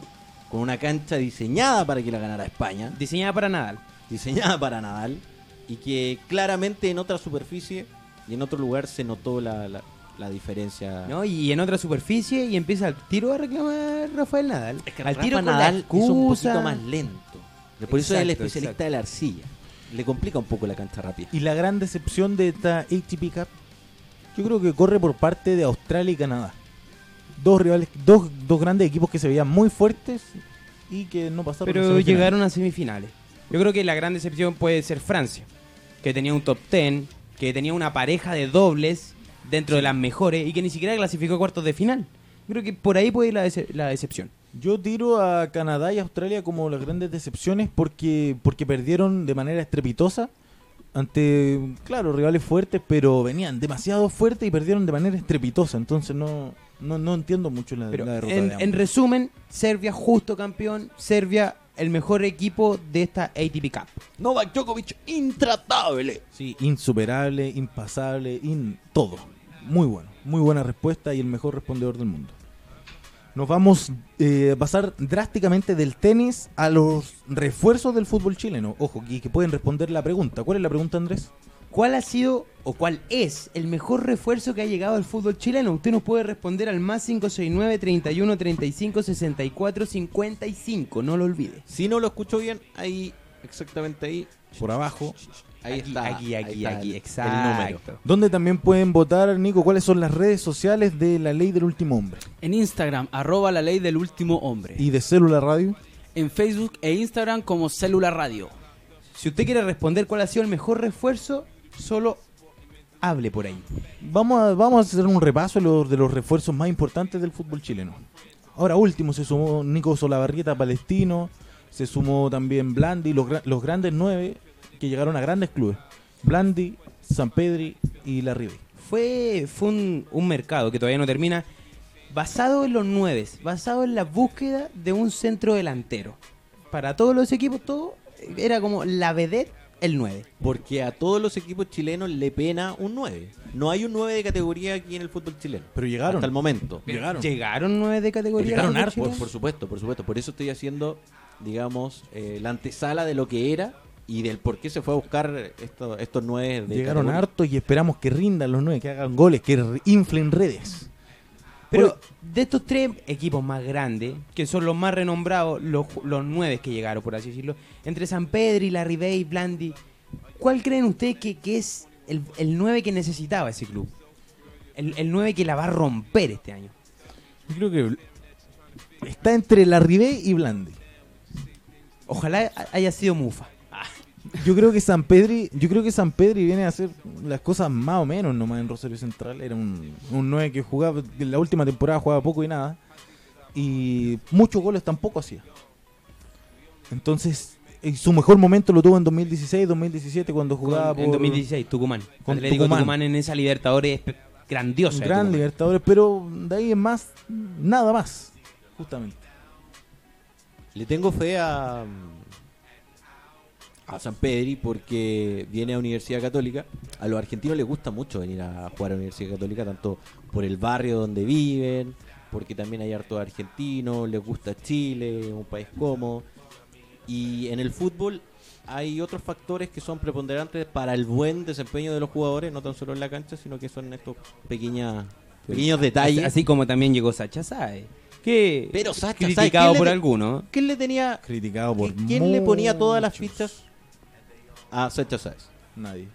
con una cancha diseñada para que la ganara España. Diseñada para Nadal. diseñada para Nadal y que claramente en otra superficie y en otro lugar se notó la, la, la diferencia. ¿no? Y en otra superficie y empieza al tiro a reclamar Rafael Nadal. Es que al Rafa tiro Nadal es un poquito más lento. Por eso es el especialista exacto. de la arcilla. Le complica un poco la cancha rápida. Y la gran decepción de esta ATP Cup, yo creo que corre por parte de Australia y Canadá. Dos rivales, dos, dos grandes equipos que se veían muy fuertes y que no pasaron. Pero llegaron a semifinales. Yo creo que la gran decepción puede ser Francia, que tenía un top 10, que tenía una pareja de dobles dentro de las mejores y que ni siquiera clasificó a cuartos de final. Yo creo que por ahí puede ir la, dece- la decepción. Yo tiro a Canadá y Australia como las grandes decepciones porque, porque perdieron de manera estrepitosa ante, claro, rivales fuertes, pero venían demasiado fuertes y perdieron de manera estrepitosa. Entonces no, no, no entiendo mucho la, Pero la derrota. en, de en ambos. resumen, Serbia justo campeón, Serbia el mejor equipo de esta ATP Cup. Novak Djokovic intratable. Sí, insuperable, impasable, in, todo. Muy bueno, muy buena respuesta y el mejor respondedor del mundo. Nos vamos eh, a pasar drásticamente del tenis a los refuerzos del fútbol chileno. Ojo, y que pueden responder la pregunta. ¿Cuál es la pregunta, Andrés? ¿Cuál ha sido o cuál es el mejor refuerzo que ha llegado al fútbol chileno? Usted nos puede responder al más 569 31 35 64 55. No lo olvide. Si no lo escucho bien, ahí, exactamente ahí, Por abajo. Ahí Aquí, está. aquí, aquí, está aquí, el- exacto. El número. Donde también pueden votar, Nico, cuáles son las redes sociales de la ley del último hombre. En Instagram, arroba la ley del último hombre. Y de Célula Radio. En Facebook e Instagram como Célula Radio. Si usted quiere responder cuál ha sido el mejor refuerzo, solo hable por ahí. Vamos a, vamos a hacer un repaso de los, de los refuerzos más importantes del fútbol chileno. Ahora último se sumó Nico Solabarrieta Palestino, se sumó también Blandi, los, los grandes nueve que llegaron a grandes clubes. Blandi, San Pedri y La Ribe. Fue, fue un, un mercado que todavía no termina, basado en los nueve, basado en la búsqueda de un centro delantero. Para todos los equipos, todo era como la vedette, el 9. Porque a todos los equipos chilenos le pena un 9. No hay un 9 de categoría aquí en el fútbol chileno. Pero llegaron. Hasta el momento. Llegaron. Llegaron nueve de categoría. Llegaron ¿no, hartos. Por, por supuesto, por supuesto. Por eso estoy haciendo, digamos, eh, la antesala de lo que era y del por qué se fue a buscar esto- estos 9 de Llegaron categoría. hartos y esperamos que rindan los nueve, que hagan goles, que inflen redes. Pero de estos tres equipos más grandes, que son los más renombrados, los, los nueve que llegaron, por así decirlo, entre San Pedro y la Ribey y Blandi, ¿cuál creen ustedes que, que es el, el 9 que necesitaba ese club? El, el 9 que la va a romper este año. Yo creo que está entre La Ribe y Blandi. Ojalá haya sido Mufa. Yo creo que San Pedri, yo creo que San Pedri viene a hacer las cosas más o menos nomás en Rosario Central. Era un, un 9 que jugaba, en la última temporada jugaba poco y nada. Y muchos goles tampoco hacía. Entonces, eh, su mejor momento lo tuvo en 2016, 2017 cuando jugaba Con- en por 2016, Tucumán. con Atlético Tucumán. Tucumán. en esa Libertadores grandiosa. gran. Libertadores, pero de ahí en más, nada más, justamente. Le tengo fe a, a San Pedri porque viene a Universidad Católica. A los argentinos les gusta mucho venir a jugar a Universidad Católica, tanto por el barrio donde viven, porque también hay harto argentinos, les gusta Chile, un país cómodo. Y en el fútbol hay otros factores que son preponderantes para el buen desempeño de los jugadores, no tan solo en la cancha, sino que son estos pequeñas, pequeños detalles. Así, como también llegó Sacha Sae. Que Pero Sacha criticado ¿quién le por algunos. ¿Quién le tenía Criticado por ¿Quién le ponía todas las fichas a Sacha Sáez? Nadie.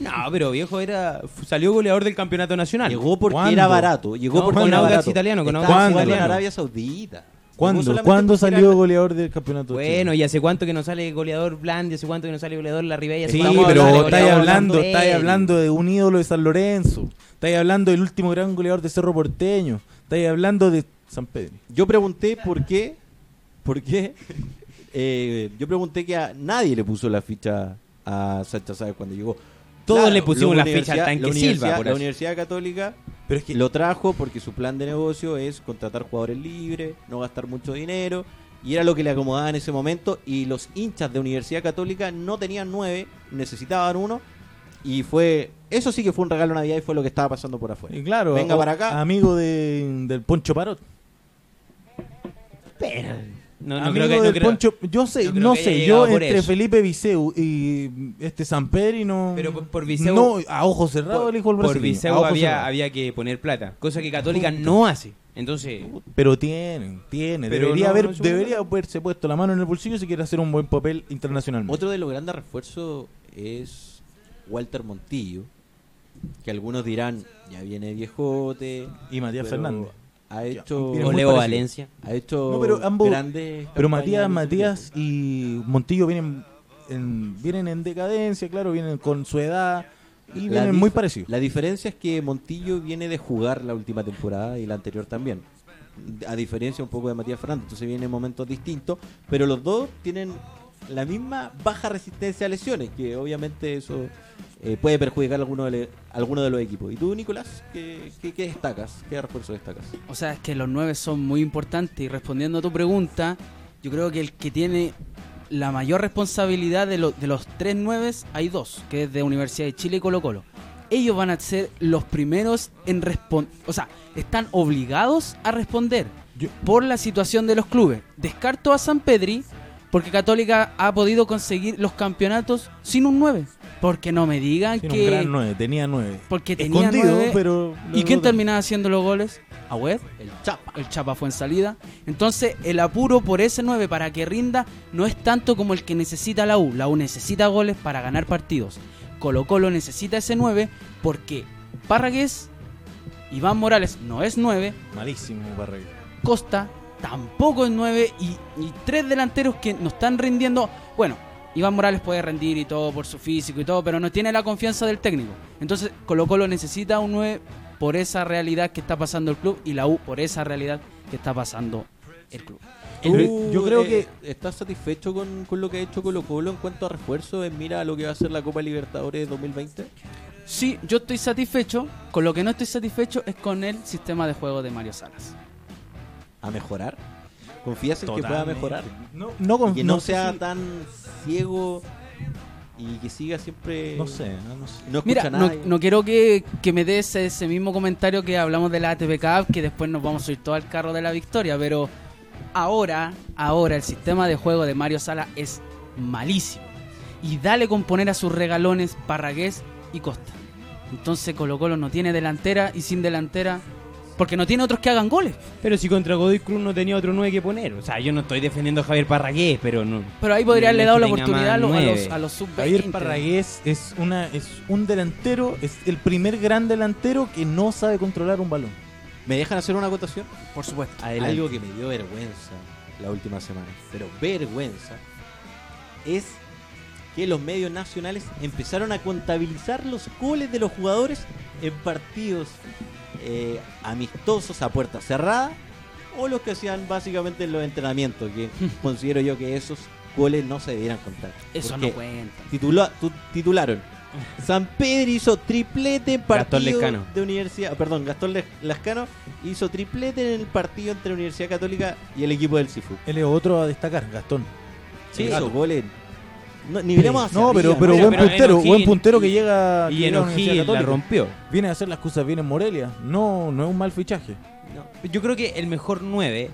No, pero viejo era salió goleador del campeonato nacional. Llegó porque ¿Cuándo? era barato. Llegó No, porque con era Audax italiano, con Audax jugando en italiano. Arabia Saudita. ¿Cuándo? ¿Cuándo era- salió goleador del campeonato? Bueno, y hace cuánto que no sale goleador Blandi, hace cuánto que no sale goleador La Ribey. Sí, pero estáis hablando, estáis hablando de un ídolo de San Lorenzo. Estáis hablando del último gran goleador de Cerro Porteño. Estáis hablando de San Pedro. Yo pregunté por qué. ¿Por qué? Eh, yo pregunté que a nadie le puso la ficha a Sacha Sáez cuando llegó. Todos le pusimos la ficha al tanque la Silva, por La. Universidad Católica Pero es que lo trajo porque su plan de negocio es contratar jugadores libres, no gastar mucho dinero, y era lo que le acomodaba en ese momento. Y los hinchas de Universidad Católica no tenían nueve, necesitaban uno, y fue. Eso sí que fue un regalo de Navidad y fue lo que estaba pasando por afuera. y claro, Venga o- para acá. Amigo de, del Poncho Parot. No, no amigo creo que, no del creo- Poncho, yo sé, no sé, yo por entre eso. Felipe Viseu y este San Pedro no Pero por- por Viseu- no a ojos cerrados por, el por brasileño, a Viseu había, había que poner plata, cosa que Católica no hace. Entonces, Pero tiene, tiene, Pero debería no, haber debería haberse puesto la mano en el bolsillo si quiere hacer un buen papel internacionalmente. Otro de los grandes refuerzos es Walter Montillo, que algunos dirán, ya viene viejote. y Matías pero Fernández. Ha hecho, o Leo parecido. Valencia. ha hecho No, pero ambos- grandes. Pero Matías, Matías y Montillo vienen en, vienen en decadencia, claro, vienen con su edad y La vienen muy parecidos. La diferencia es que Montillo viene de jugar la última temporada y la anterior también. A diferencia un poco de Matías Fernández, entonces viene en momentos distintos, pero los dos tienen la misma baja resistencia a lesiones, que obviamente eso eh, puede perjudicar a alguno de, le- alguno de los equipos. ¿Y tú, Nicolás, qué, qué- qué destacas? ¿Qué refuerzo destacas? O sea, es que los nueve son muy importantes y respondiendo a tu pregunta, yo creo que el que tiene la mayor responsabilidad de, lo- de los tres nueves, hay dos, que es de Universidad de Chile y Colo Colo. Ellos van a ser los primeros en responder, o sea, están obligados a responder Yo- por la situación de los clubes. Descarto a San Pedri porque Católica ha podido conseguir los campeonatos sin un 9. Porque no me digan un que... gran 9, tenía 9. Porque tenía Escondido, nueve. pero ¿Y quién terminaba haciendo los goles? Agüed. El Chapa. El Chapa fue en salida. Entonces, el apuro por ese 9 para que rinda no es tanto como el que necesita la U. La U necesita goles para ganar partidos. Colo Colo necesita ese 9 porque Parragués, Iván Morales no es 9, Malísimo Barreiro. Costa tampoco es 9 y, y tres delanteros que no están rindiendo. Bueno, Iván Morales puede rendir y todo por su físico y todo, pero no tiene la confianza del técnico. Entonces Colo Colo necesita un 9 por esa realidad que está pasando el club y la U por esa realidad que está pasando el club. ¿Tú, Yo creo eh, ¿Estás satisfecho con, con lo que ha hecho Colo Colo en cuanto a refuerzo en mira a lo que va a ser la Copa Libertadores 2020? Sí, yo estoy satisfecho. Con lo que no estoy satisfecho es con el sistema de juego de Mario Salas. ¿A mejorar? ¿Confías en que pueda mejorar? No, no, con- Y que no, sea si- tan ciego y que siga siempre... No sé, no, no sé. No escucha Mira, a no, no quiero que, que me des ese mismo comentario que hablamos de la ATP Cup, que después nos vamos a ir todo al carro de la victoria, pero ahora, ahora el sistema de juego de Mario Sala es malísimo. Y dale con poner a sus regalones Parragués y Costa. Entonces Colo Colo no tiene delantera y sin delantera, porque no tiene otros que hagan goles. Pero si contra Godoy Cruz no tenía otro 9 que poner. O sea, yo no estoy defendiendo a Javier Parragués, pero no. Pero ahí podría haberle dado la oportunidad a los, a los, los sub-20. Javier Parragués es, una, es un delantero, es el primer gran delantero que no sabe controlar un balón. ¿Me dejan hacer una acotación? Por supuesto. Adelante. Algo que me dio vergüenza la última semana, pero vergüenza, es que los medios nacionales empezaron a contabilizar los goles de los jugadores en partidos eh, amistosos a puerta cerrada o los que hacían básicamente en los entrenamientos, que considero yo que esos goles no se debieran contar. Eso no cuenta. titula- tu- titularon San Pedro hizo triplete en Gastón partido Lescano. de universidad, perdón, Gastón Lascano hizo triplete en el partido entre la Universidad Católica y el equipo del Cifu. Él es otro a destacar, Gastón. Sí, esos goles. No, nivelemos hacia No, pero, pero ¿no? Mira, buen pero puntero, buen puntero que llega, que Y llega a la rompió. Viene a hacer las cosas bien en Morelia. No, no es un mal fichaje. Yo creo que el mejor 9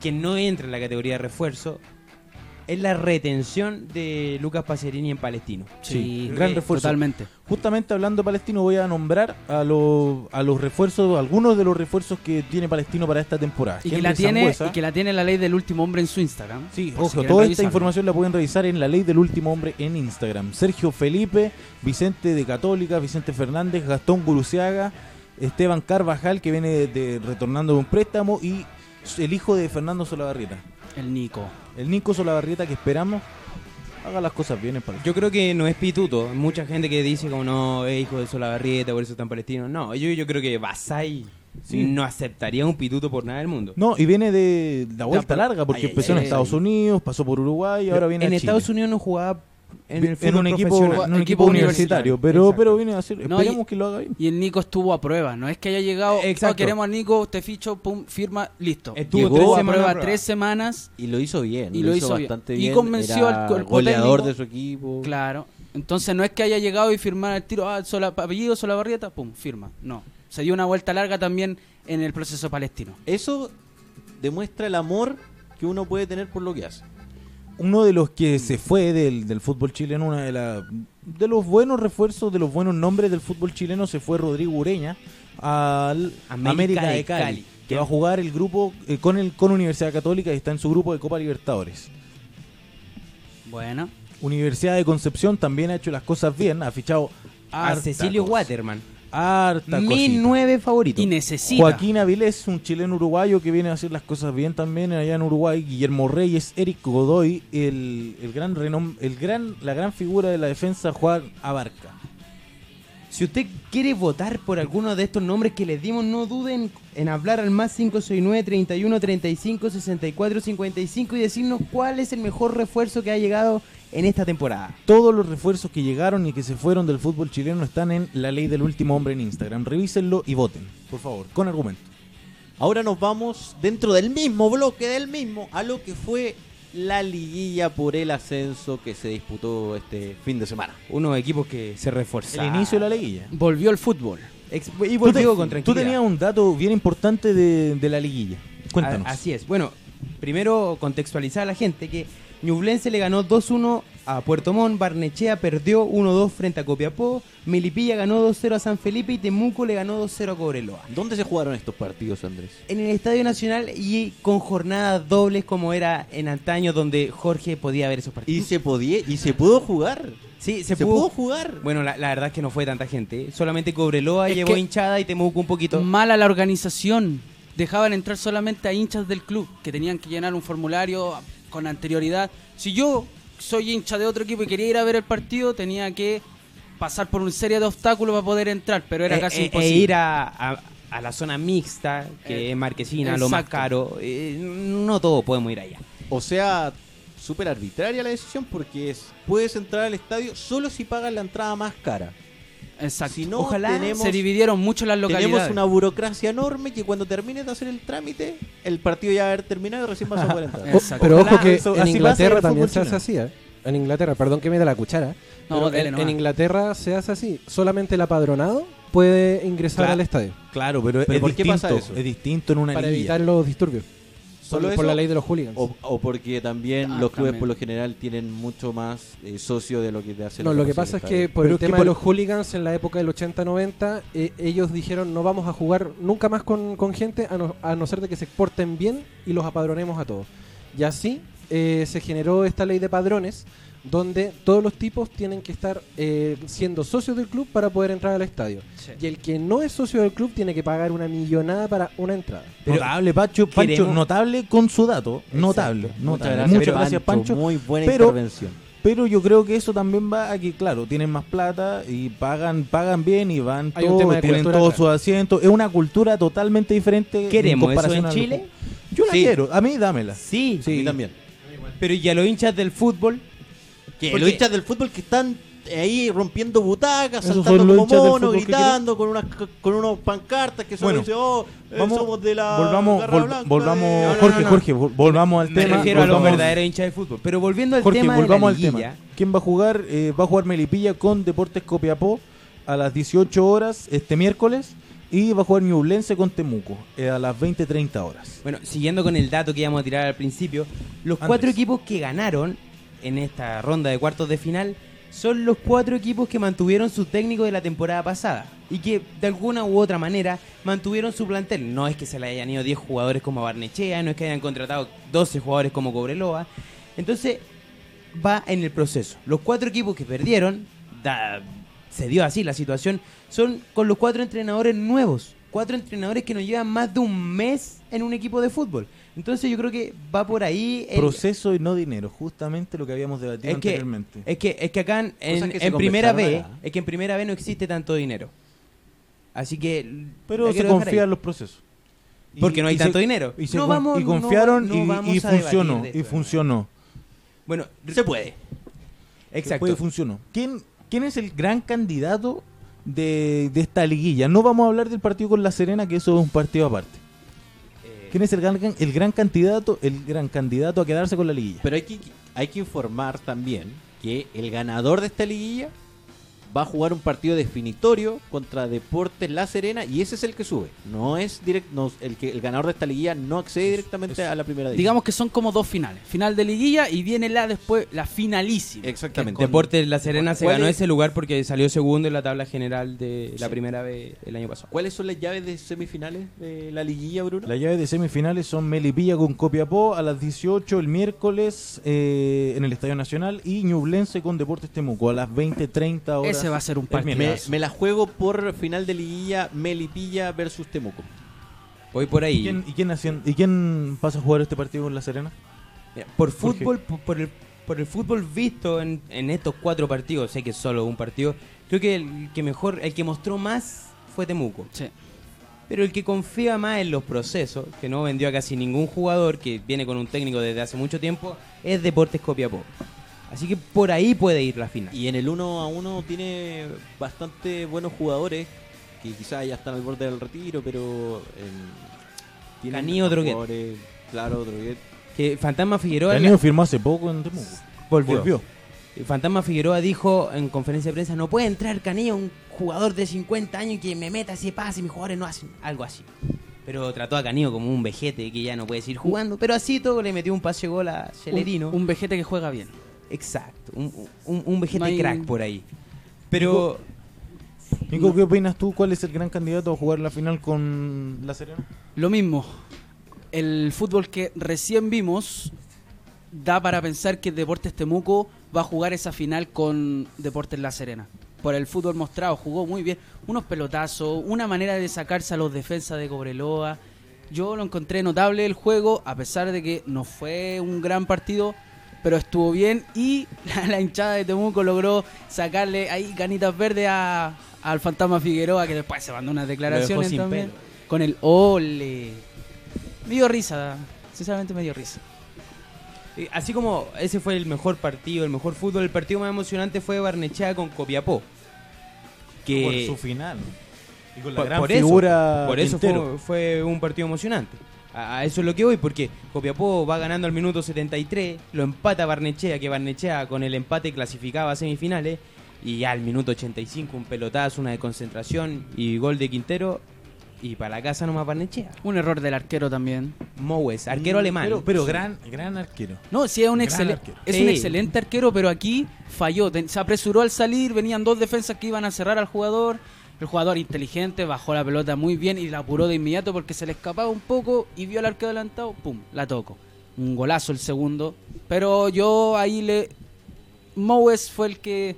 que no entra en la categoría de refuerzo es la retención de Lucas Pacerini en Palestino. Sí, Sí, gran eh, refuerzo. Totalmente. Justamente hablando de Palestino, voy a nombrar a los, a los refuerzos, algunos de los refuerzos que tiene Palestino para esta temporada. Y que, la tiene, y que la tiene la ley del último hombre en su Instagram. Sí, si ojo, toda esta información la pueden revisar en la ley del último hombre en Instagram. Sergio Felipe, Vicente de Católica, Vicente Fernández, Gastón Guruciaga, Esteban Carvajal, que viene de, de- retornando de un préstamo, y el hijo de Fernando Solabarrieta. El Nico. El Nico Solabarrieta que esperamos haga las cosas bien en. Yo creo que no es pituto. Mucha gente que dice como no, es hijo de Solabarrieta, por eso está en Palestino. No, yo, yo creo que Basay Sí. no aceptaría un pituto por nada del mundo. No, y viene de la vuelta larga, porque ay, ay, empezó en ay, Estados. Unidos, pasó por Uruguay y ahora viene en a Estados Chile. Unidos no jugaba en, el un equipo, profesional. en un equipo Equipo universitario, universitario, pero, exacto. pero viene a hacer, No, esperemos y- que lo haga bien. Y el Nico estuvo a prueba. No es que haya llegado, Exacto. "Oh, queremos al Nico, te ficho, pum, firma, listo. Estuvo Llegó tres a semanas prueba a prueba. tres semanas, Y lo hizo bien. Y lo, hizo, hizo bien. bastante Y bien. convenció Era al goleador técnico. de su equipo. claro. Entonces no es que haya llegado y firmar el tiro, ah, sola, apellido, Solabarrieta, pum, firma. No. Se dio una vuelta larga también en el proceso palestino. Eso demuestra el amor que uno puede tener por lo que hace. Uno de los que se fue del, del fútbol chileno, una de, la, de los buenos refuerzos, de los buenos nombres del fútbol chileno, se fue Rodrigo Ureña al América América, de Cali, Cali. que va a jugar el grupo eh, con el con Universidad Católica y está en su grupo de Copa Libertadores. Bueno. Universidad de Concepción también ha hecho las cosas bien, ha fichado a Cecilio Waterman. Harta Mi cosita. nueve favorito. Y necesita. Joaquín Avilés, un chileno uruguayo que viene a hacer las cosas bien también allá en Uruguay. Guillermo Reyes, Eric Godoy, el, el gran renom el gran, la gran figura de la defensa Juan Abarca. Si usted quiere votar por alguno de estos nombres que les dimos, no duden en hablar al más 569 31 35 64 55 y decirnos cuál es el mejor refuerzo que ha llegado en esta temporada. Todos los refuerzos que llegaron y que se fueron del fútbol chileno están en la ley del último hombre en Instagram. Revísenlo y voten, por favor, con argumento. Ahora nos vamos dentro del mismo bloque del mismo a lo que fue la liguilla por el ascenso que se disputó este fin de semana. Unos equipos que se reforzaron. El inicio de la liguilla. Volvió el fútbol. Ex- y Tú, volvió te- con tú tenías un dato bien importante de, de la liguilla. Cuéntanos. A- así es. Bueno, primero contextualizar a la gente que Ñublense le ganó 2-1 a Puerto Montt, Barnechea perdió 1-2 frente a Copiapó, Milipilla ganó 2-0 a San Felipe y Temuco le ganó 2-0 a Cobreloa. ¿Dónde se jugaron estos partidos, Andrés? En el Estadio Nacional y con jornadas dobles como era en antaño donde Jorge podía ver esos Y partidos. se podía y se pudo jugar. sí, Se, pudo jugar. Bueno, la, la verdad es que no fue tanta gente. ¿eh? Solamente Cobreloa Es llevó hinchada y Temuco un poquito. Mala la organización. Dejaban entrar solamente a hinchas del club que tenían que llenar un formulario con anterioridad. Si yo, soy hincha de otro equipo y quería ir a ver el partido, tenía que pasar por una serie de obstáculos para poder entrar, pero era E- casi e- e imposible. ir a, a- a la zona mixta, que Eh, es Marquesina, lo más caro. eh, no todos podemos ir allá. O sea, súper arbitraria la decisión porque es, puedes entrar al estadio solo si pagas la entrada más cara. Exacto. Si no, Ojalá tenemos- se dividieron mucho las localidades. Tenemos una burocracia enorme que cuando termines de hacer el trámite, el partido ya va a haber terminado y recién vas a poder entrar. Exacto. pero Ojalá ojo que eso- en Inglaterra también se hace así, ¿eh? En Inglaterra, perdón que me dé la cuchara. No, pero dele en, Inglaterra se hace así. Solamente el apadronado puede ingresar Claro. al estadio Claro, pero, ¿Pero es por qué distinto. pasa eso? Es distinto en una para liguilla. evitar los disturbios. ¿Solo por, por eso? la ley de los hooligans. O, o porque también Ah, los clubes también. por lo general tienen mucho más eh, socio de lo que te hace No, lo que pasa es que por Pero el que tema por- de los hooligans en la época del 80-90, eh, ellos dijeron no vamos a jugar nunca más con, con gente a no, a no ser de que se porten bien y los apadronemos a todos. Y así eh, se generó esta ley de padrones donde todos los tipos tienen que estar eh, siendo socios del club para poder entrar al estadio. Sí. Y el que no es socio del club tiene que pagar una millonada para una entrada. notable, Pancho, Pancho, notable con su dato. Notable, Muchas notable. gracias, Muchas gracias, Pancho. Muy buena Pero- intervención. Pero yo creo que eso también va a que, claro, tienen más plata y pagan pagan bien y van todos, tienen todos claro. sus asientos. Es una cultura totalmente diferente. ¿Queremos eso comparación en Chile? Yo la Sí. quiero. A mí dámela. Sí, A mí también. pero y a los hinchas del fútbol, Que los hinchas del fútbol que están ahí rompiendo butacas, saltando como que gritando con unas con unos pancartas que son Bueno, dice, oh, eh, vamos- somos de la volvamos, garra vol- blanca volvamos, de-". No, Jorge, no. Jorge, vol- volvamos al me tema. refiero a los volvamos- verdaderos hinchas del fútbol. Pero volviendo al Jorge, tema volvamos de la al tema. ¿Quién va a jugar? Eh, va a jugar Melipilla con Deportes Copiapó a las 18 horas este miércoles y va a jugar Ñublense con Temuco eh, a las 20-30 horas. Bueno, siguiendo con el dato que íbamos a tirar al principio, los Andrés. cuatro equipos que ganaron en esta ronda de cuartos de final son los cuatro equipos que mantuvieron su técnico de la temporada pasada y que de alguna u otra manera mantuvieron su plantel. No es que se le hayan ido 10 jugadores como Barnechea, no es que hayan contratado 12 jugadores como Cobreloa. Entonces va en el proceso. Los cuatro equipos que perdieron, da- se dio así la situación, son con los cuatro entrenadores nuevos. Cuatro entrenadores que nos llevan más de un mes en un equipo de fútbol. Entonces yo creo que va por ahí. el- Proceso y no dinero, justamente lo que habíamos debatido es que, anteriormente. es que es que acá en, en- que se en primera B acá. es que en primera B no existe tanto dinero. Así que Pero se confía ahí. en los procesos. Y- porque no hay y se- tanto dinero. Y, se no vamos, y confiaron no y- vamos funcionó. Y funcionó. Bueno, Se puede. exacto. Después funcionó. ¿Quién, ¿Quién es el gran candidato de, de esta liguilla? No vamos a hablar del partido con La Serena, que eso es un partido aparte. ¿Quién es el gran, el gran candidato el gran candidato a quedarse con la liguilla? Pero hay que, hay que informar también que el ganador de esta liguilla va a jugar un partido definitorio contra Deportes La Serena y ese es el que sube. No es direct, no, el que el ganador de esta liguilla no accede directamente a la primera división. Digamos que son como dos finales. Final de liguilla y viene la después, la finalísima. Exactamente. Deportes La Serena se ¿Cuál ganó es? ese lugar porque salió segundo en la tabla general de la primera vez el año pasado. ¿Cuáles son las llaves de semifinales de la liguilla, Bruno? Las llaves de semifinales son Melipilla con Copiapó a las 18 el miércoles eh, en el Estadio Nacional y Ñublense con Deportes Temuco a las 20-30 horas. Ese va a ser un partido. me, la juego por final de liguilla Melipilla versus Temuco. Voy por ahí. ¿Y quién, y, quién hacien- ¿Y quién pasa a jugar este partido con La Serena? Mira, por fútbol, por, por el, por el fútbol visto en, en estos cuatro partidos, sé que es solo un partido, creo que el que mejor, el que mostró más fue Temuco. Sí. Pero el que confía más en los procesos, que no vendió a casi ningún jugador, que viene con un técnico desde hace mucho tiempo, es Deportes Copiapó. Así que por ahí puede ir la final. Y en el 1 a 1 tiene bastante buenos jugadores que quizás ya están al borde del retiro, pero eh, tienen Canío, Droguet. Claro, Droguet. Que Fantasma Figueroa Danilo firmó hace poco en Temuco. volvió. Volvió. Fantasma Figueroa dijo en conferencia de prensa, no puede entrar Canillo, un jugador de 50 años que me meta ese pase y mis jugadores no hacen algo así. Pero trató a Canillo como un vejete que ya no puede seguir jugando, pero así todo le metió un pase gol a Celerino. Un, un vejete que juega bien. Exacto, un, un, un vejete No hay- crack por ahí. Pero Nico, ¿qué opinas tú? ¿Cuál es el gran candidato a jugar la final con La Serena? Lo mismo. El fútbol que recién vimos da para pensar que Deportes Temuco va a jugar esa final con Deportes La Serena. Por el fútbol mostrado, jugó muy bien. Unos pelotazos, una manera de sacarse a los defensas de Cobreloa. Yo lo encontré notable el juego, a pesar de que no fue un gran partido. Pero estuvo bien y la, la hinchada de Temuco logró sacarle ahí ganitas verdes a- al fantasma Figueroa, que después se mandó unas declaraciones sin también. pelo. Con el ole. Me dio risa, sinceramente me dio risa. Así como ese fue el mejor partido, el mejor fútbol, el partido más emocionante fue Barnechea con Copiapó. Que Por su final. Y con la por, gran por eso, figura por eso fue, fue un partido emocionante. A, eso es lo que voy, porque Copiapó va ganando al minuto 73, lo empata Barnechea, que Barnechea con el empate clasificaba a semifinales, y ya al minuto 85 un pelotazo, una desconcentración y gol de Quintero, y para la casa nomás Barnechea. Un error del arquero también. Mowes, arquero alemán. Pero, pero gran, gran arquero. No, sí, es un, Gran excelen- arquero. es Sí. un excelente arquero, pero aquí falló. Se apresuró al salir, venían dos defensas que iban a cerrar al jugador. El jugador inteligente bajó la pelota muy bien y la apuró de inmediato porque se le escapaba un poco y vio al arquero adelantado, ¡pum! La tocó. Un golazo el segundo. Pero yo ahí le... Mowes fue el que...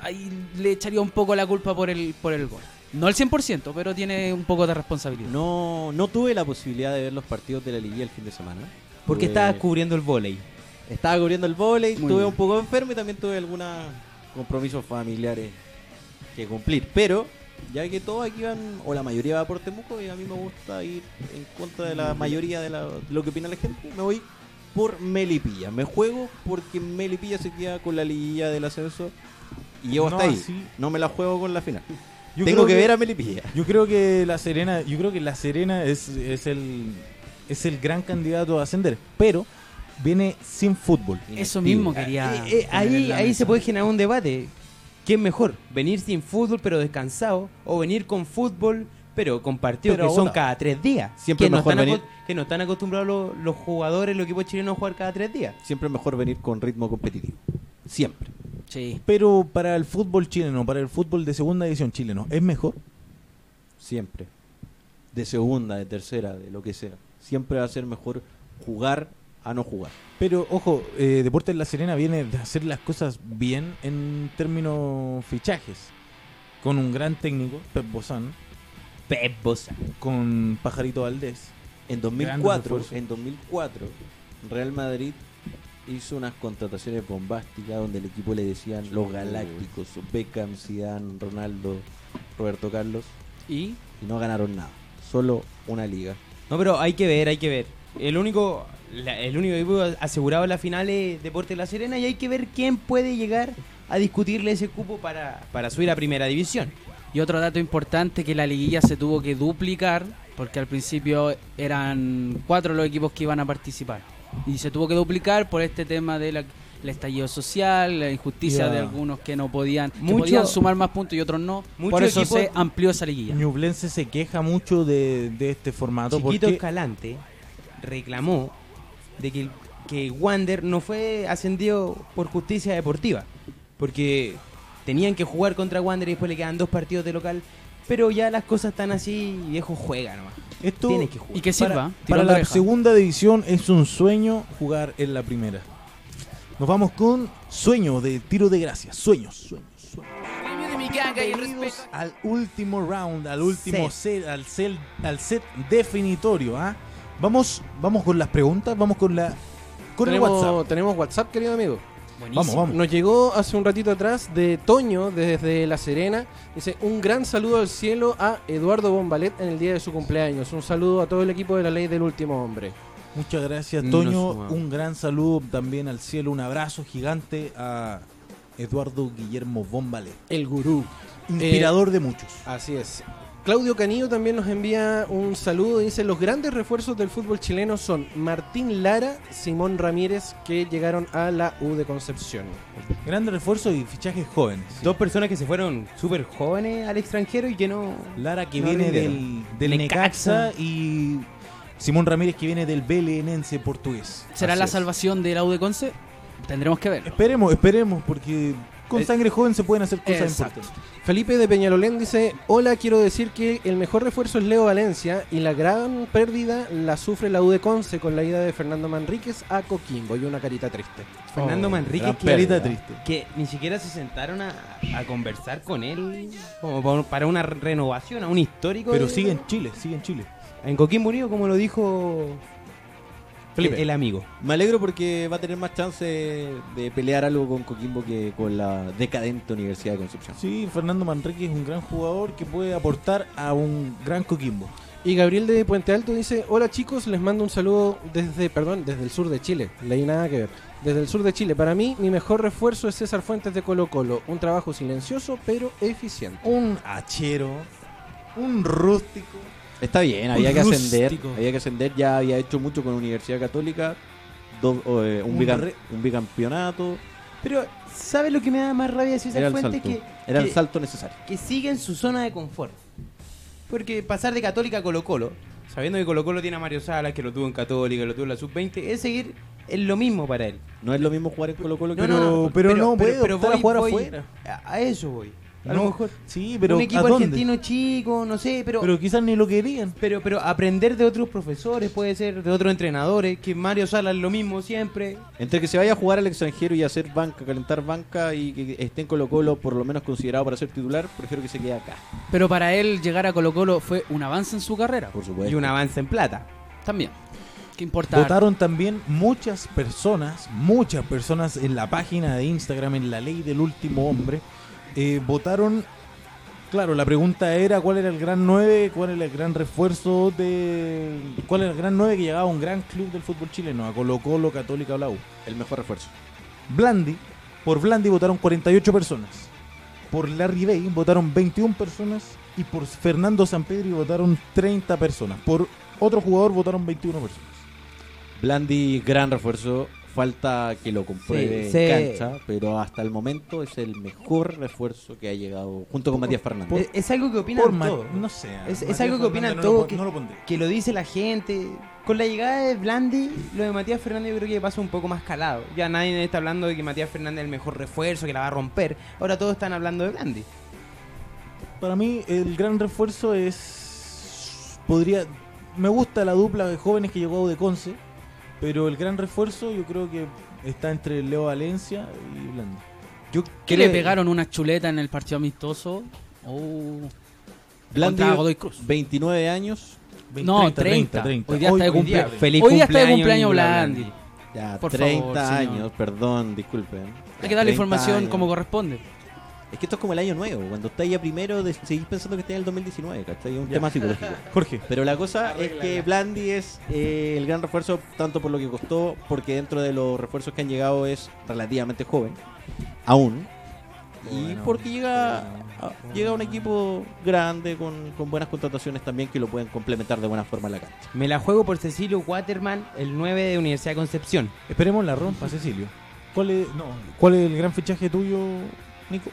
Ahí le echaría un poco la culpa por el, por el gol. No el 100%, pero tiene un poco de responsabilidad. No, no tuve la posibilidad de ver los partidos de la liguilla el fin de semana. porque Tuve- estaba cubriendo el vóley. Estaba cubriendo el Muy estuve un poco enfermo y también tuve algunos compromisos familiares que cumplir. Pero, ya que todos aquí van, o la mayoría va por Temuco, y a mí me gusta ir en contra de la mayoría de, la- de lo que opina la gente, me voy por Melipilla. Me juego porque Melipilla se queda con la liguilla del ascenso y llego No hasta ahí. así. No me la juego con la final. Yo Tengo que, ver a Melipilla. Yo creo que la Serena, yo creo que la Serena es, es el es el gran candidato a ascender, pero viene sin fútbol. Eso mismo quería... Eh, eh, ahí ahí se puede generar un debate. ¿Qué es mejor? ¿Venir sin fútbol pero descansado? ¿O venir con fútbol pero con partidos Pero que son cada tres días? siempre que no, mejor están venir- que no están acostumbrados los, los jugadores, los equipos chilenos a jugar cada tres días. Siempre es mejor venir con ritmo competitivo. Siempre. Sí. Pero para el fútbol chileno, para el fútbol de segunda división chileno, ¿es mejor? Siempre. De segunda, de tercera, de lo que sea. Siempre va a ser mejor jugar a no jugar. Pero ojo, eh, Deportes La Serena viene de hacer las cosas bien en términos fichajes. Con un gran técnico, Pep Bozán, Pep Bosa. con Pajarito Valdés. En Grandes 2004, refuerzos. en 2004, Real Madrid hizo unas contrataciones bombásticas donde el equipo le decían los galácticos, Beckham, Zidane, Ronaldo, Roberto Carlos Y y no ganaron nada. Solo una liga. No, pero hay que ver, hay que ver. El único, la- el único equipo asegurado en la final es Deportes La Serena y hay que ver quién puede llegar a discutirle ese cupo para, para subir a primera división. Y otro dato importante que la liguilla se tuvo que duplicar porque al principio eran cuatro los equipos que iban a participar y se tuvo que duplicar por este tema del estallido social, la injusticia de algunos que no podían, que podían sumar más puntos y otros no. Mucho por eso se amplió esa liguilla. Ñublense se queja mucho de, de este formato Chiquito porque Escalante reclamó de que, que Wander no fue ascendido por justicia deportiva, porque tenían que jugar contra Wander y después le quedan dos partidos de local, pero ya las cosas están así y viejo juega nomás. esto Tiene que jugar. Y que para, sirva. para la oreja. segunda división es un sueño jugar en la primera. Nos vamos con sueño de tiro de gracia. Sueños, sueños, sueños. Bienvenidos al último round, al último set, al, set, al set definitorio. ¿ah? Vamos, vamos con las preguntas, vamos con la con el tenemos, WhatsApp. tenemos WhatsApp, querido amigo. Vamos, vamos. Nos llegó hace un ratito atrás de Toño desde La Serena. Dice, un gran saludo al cielo a Eduardo Bombalet en el día de su cumpleaños. Un saludo a todo el equipo de la ley del último hombre. Muchas gracias, Toño. Un gran saludo también al cielo, un abrazo gigante a Eduardo Guillermo Bombalet, El gurú. inspirador de muchos. Así es. Claudio Canillo también nos envía un saludo. Dice, los grandes refuerzos del fútbol chileno son Martín Lara, Simón Ramírez, que llegaron a la U de Concepción. Grandes refuerzos y fichajes jóvenes. Dos personas que se fueron súper jóvenes al extranjero y que no... Lara que No viene del, del Necaxa. Necaxa y Simón Ramírez que viene del Belenense portugués. ¿Será Así la es. salvación del Aude Conce? Tendremos que ver. Esperemos, esperemos, porque con Eh, sangre joven se pueden hacer cosas exacto. importantes. Felipe de Peñalolén dice, hola, quiero decir que el mejor refuerzo es Leo Valencia y la gran pérdida la sufre la U de Conce con la ida de Fernando Manríquez a Coquimbo y una carita triste. Fernando Oh, Manrique gran que, pérdida triste. que ni siquiera se sentaron a, a conversar con él como para una renovación, a un histórico. Pero de- sigue en Chile, sigue en Chile. En Coquimbo Unido, como lo dijo Felipe. el amigo. Me alegro porque va a tener más chance de pelear algo con Coquimbo que con la decadente Universidad de Concepción. Sí, Fernando Manrique es un gran jugador que puede aportar a un gran Coquimbo. Y Gabriel de Puente Alto dice, hola chicos, les mando un saludo desde, perdón, desde el sur de Chile. Leí nada que ver. Desde el sur de Chile. Para mí, mi mejor refuerzo es César Fuentes de Colo Colo. Un trabajo silencioso, pero eficiente. Un hachero, un rústico. Está bien, había que ascender. rústico. Había que ascender, ya había hecho mucho con Universidad Católica. dos- eh, un, Un bicam- re- un bicampeonato. Pero, ¿sabes lo que me da más rabia de César Fuentes? Que, Era el que- salto necesario. que sigue en su zona de confort. Porque pasar de Católica a Colo Colo, sabiendo que Colo Colo tiene a Mario Salas, que lo tuvo en Católica, lo tuvo en la Sub-20, es seguir en lo mismo para él. No es lo mismo jugar en Colo Colo que No, no, no, pero no puede optar a jugar voy- afuera. A eso voy. A No, lo mejor Sí, pero un ¿a equipo dónde? argentino chico, no sé, pero, Pero quizás ni lo querían. pero pero aprender de otros profesores, puede ser de otros entrenadores, que Mario Salas es lo mismo siempre. Entre que se vaya a jugar al extranjero y hacer banca, calentar banca y que esté en Colo Colo por lo menos considerado para ser titular, prefiero que se quede acá, Pero para él llegar a Colo Colo fue un avance en su carrera. por supuesto. Y un avance en plata. También. ¿Qué importa? Votaron también muchas personas, muchas personas en la página de Instagram, en la ley del último hombre, eh, votaron, claro, la pregunta era cuál era el gran 9, cuál era el gran refuerzo de... cuál era el gran 9 que llegaba a un gran club del fútbol chileno, a Colo Colo, Católica o la U. El mejor refuerzo. Blandi, por Blandi votaron 48 personas, por Larry Bay votaron 21 personas y por Fernando Sampedri votaron 30 personas, por otro jugador votaron 21 personas. Blandi, gran refuerzo. Falta que lo compruebe Sí, se- en cancha, pero hasta el momento es el mejor refuerzo que ha llegado junto con Matías Fernández. Es, es algo que opinan todos. no sé. Es, algo que opinan no todos, que, no que lo dice la gente. Con la llegada de Blandi, lo de Matías Fernández yo creo que pasa un poco más calado. Ya nadie está hablando de que Matías Fernández es el mejor refuerzo, que la va a romper. Ahora todos están hablando de Blandi. Para mí el gran refuerzo es podría me gusta la dupla de jóvenes que llegó de Conce, pero el gran refuerzo yo creo que está entre Leo Valencia y Blandi. Yo ¿Qué creo- le pegaron una chuleta en el partido amistoso? Oh. Blandi, Godoy Cruz. 29 años. No, 30. Hoy día está de Hoy día, cumple- feliz Hoy día está de cumpleaños, cumpleaños Blandi. Ya, Por 30 favor, señor. años, perdón, disculpen. Hay que darle 30 información años. como corresponde. Es que esto es como el año nuevo, cuando estás ya primero, de, seguís pensando que estás en el 2019, ¿cachai? Es un Ya. tema psicológico. Jorge, Pero la cosa es que Blandi es eh, el gran refuerzo, tanto por lo que costó, porque dentro de los refuerzos que han llegado es relativamente joven, aún. Y Bueno, porque llega a, llega a un equipo grande, con, con buenas contrataciones también, que lo pueden complementar de buena forma en la cancha. Me la juego por Cecilio Waterman, el 9 de Universidad de Concepción. esperemos la rompa Cecilio. ¿Cuál es, no, ¿Cuál es el gran fichaje tuyo, Nico?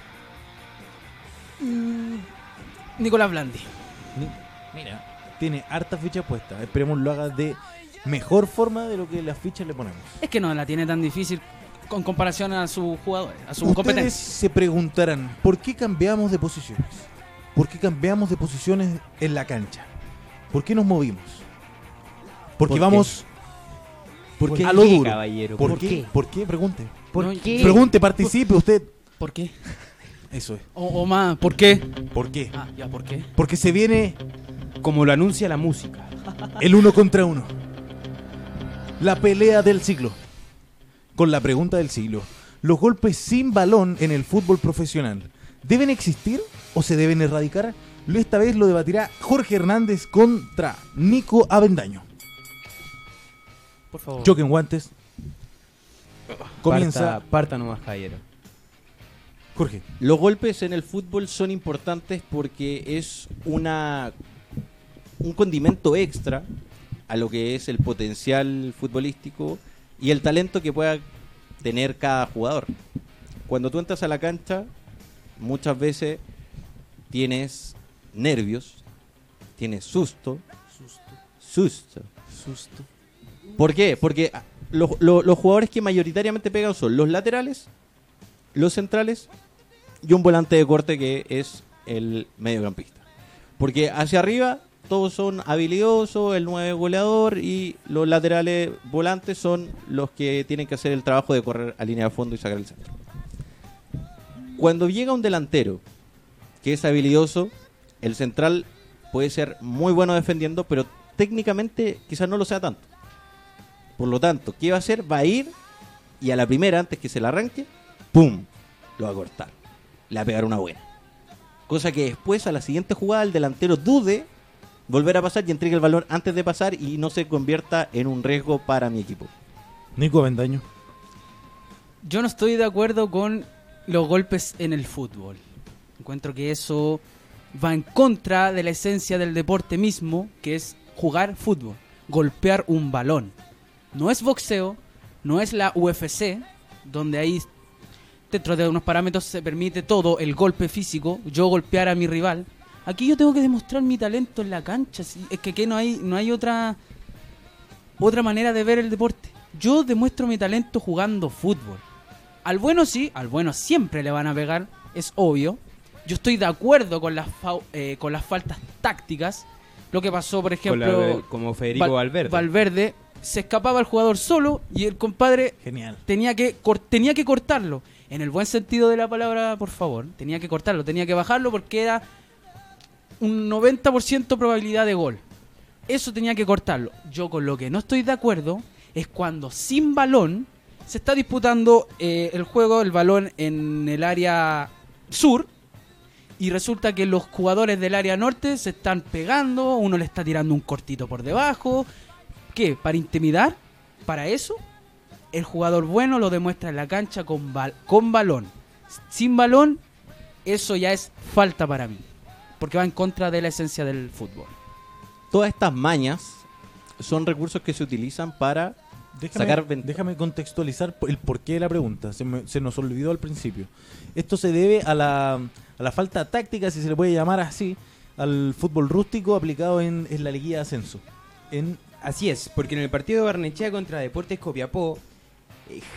Nicolás Blandi. Mira, tiene hartas fichas puestas. Esperemos lo haga de mejor forma de lo que las fichas le ponemos. Es que no la tiene tan difícil con comparación a sus jugadores, a sus Ustedes competencias. se preguntarán, ¿por qué cambiamos de posiciones? ¿Por qué cambiamos de posiciones en la cancha? ¿Por qué nos movimos? Porque ¿Por qué? vamos ¿Por qué? a lo duro. caballero? ¿Por, ¿Por qué? qué? ¿Por qué? Pregunte. ¿Por No, qué? Pregunte, participe usted. ¿Por qué? Eso es. O, o más, ¿por qué? ¿Por qué? Ah, ya, ¿por qué? Porque se viene Como lo anuncia la música. el uno contra uno. La pelea del siglo. Con la pregunta del siglo. ¿Los golpes sin balón en el fútbol profesional deben existir o se deben erradicar? Esta vez lo debatirá Jorge Hernández contra Nico Avendaño. Por favor. Choque en guantes. Comienza Parta, parta nomás, caballero. Jorge. Los golpes en el fútbol son importantes porque es una un condimento extra a lo que es el potencial futbolístico y el talento que pueda tener cada jugador. Cuando tú entras a la cancha, muchas veces tienes nervios, tienes susto, susto, Susto. ¿Por qué? Porque ah, lo- lo- los jugadores que mayoritariamente pegan son los laterales, los centrales y un volante de corte que es el mediocampista. Porque hacia arriba todos son habilidosos, el 9 goleador y los laterales volantes son los que tienen que hacer el trabajo de correr a línea de fondo y sacar el centro. Cuando llega un delantero que es habilidoso, el central puede ser muy bueno defendiendo, pero técnicamente quizás no lo sea tanto. Por lo tanto, ¿qué va a hacer? Va a ir y a la primera, antes que se la arranque, ¡pum! Lo va a cortar. Le va a pegar una buena. Cosa que después, a la siguiente jugada, el delantero dude volver a pasar y entregue el balón antes de pasar y no se convierta en un riesgo para mi equipo. Nico Bendaño. Yo no estoy de acuerdo con los golpes en el fútbol. Encuentro que eso va en contra de la esencia del deporte mismo, que es jugar fútbol, golpear un balón. No es boxeo, no es la UFC, donde ahí dentro de unos parámetros se permite todo, el golpe físico, yo golpear a mi rival. Aquí yo tengo que demostrar mi talento en la cancha, es que, que no hay no hay otra otra manera de ver el deporte. Yo demuestro mi talento jugando fútbol. Al bueno sí, al bueno siempre le van a pegar, es obvio. Yo estoy de acuerdo con las, eh, con las faltas tácticas. Lo que pasó, por ejemplo, de- como Federico Val- Valverde. Valverde, se escapaba el jugador solo y el compadre Genial. tenía que, cor- tenía que cortarlo. En el buen sentido de la palabra, por favor. Tenía que cortarlo, tenía que bajarlo porque era un 90% probabilidad de gol. Eso tenía que cortarlo. Yo con lo que no estoy de acuerdo es cuando sin balón se está disputando eh, el juego, el balón en el área sur y resulta que los jugadores del área norte se están pegando, uno le está tirando un cortito por debajo. ¿Qué? ¿Para intimidar? ¿Para eso? El jugador bueno lo demuestra en la cancha con, bal- con balón. Sin balón, eso ya es falta para mí. Porque va en contra de la esencia del fútbol. Todas estas mañas son recursos que se utilizan para Déjame, sacar ventaja. déjame contextualizar el porqué de la pregunta. Se, me- se nos olvidó al principio. Esto se debe a la, a la falta táctica, si se le puede llamar así, al fútbol rústico aplicado en, en la liguilla de ascenso. En, Así es, porque en el partido de Barnechea contra Deportes Copiapó,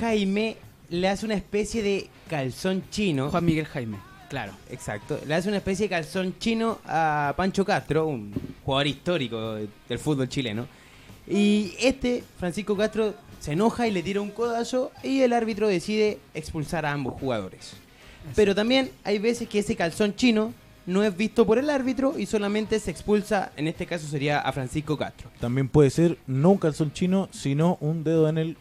Jaime le hace una especie de calzón chino. Juan Miguel Jaime, claro. Exacto, le hace una especie de calzón chino a Pancho Castro, un jugador histórico de- del fútbol chileno. Y este, Francisco Castro, se enoja y le tira un codazo y el árbitro decide expulsar a ambos jugadores. Pero también hay veces que ese calzón chino no es visto por el árbitro y solamente se expulsa, en este caso sería a Francisco Castro. también puede ser no un calzón chino, sino un dedo en el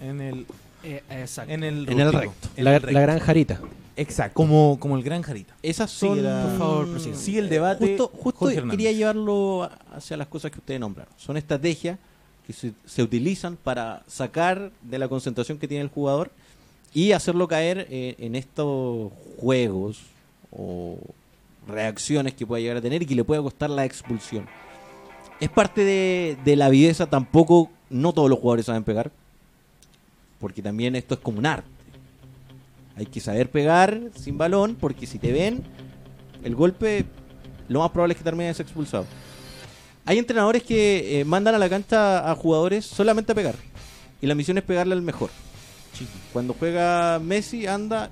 en el Eh, exacto. en el, En el recto. en La, el recto. la gran jarita. Exacto. como como el gran jarita. Esas Sí, son... era- Por favor, prosiga. Sigue el debate. Justo, justo quería llevarlo hacia las cosas que ustedes nombraron. Son estrategias que se, se utilizan para sacar de la concentración que tiene el jugador y hacerlo caer eh, en estos juegos o reacciones que pueda llegar a tener y que le pueda costar la expulsión. Es parte de, de la viveza, tampoco, no todos los jugadores saben pegar, porque también esto es como un arte. Hay que saber pegar sin balón, porque si te ven, el golpe lo más probable es que termines expulsado. Hay entrenadores que eh, mandan a la cancha a jugadores solamente a pegar. Y la misión es pegarle al mejor. Cuando juega Messi, anda,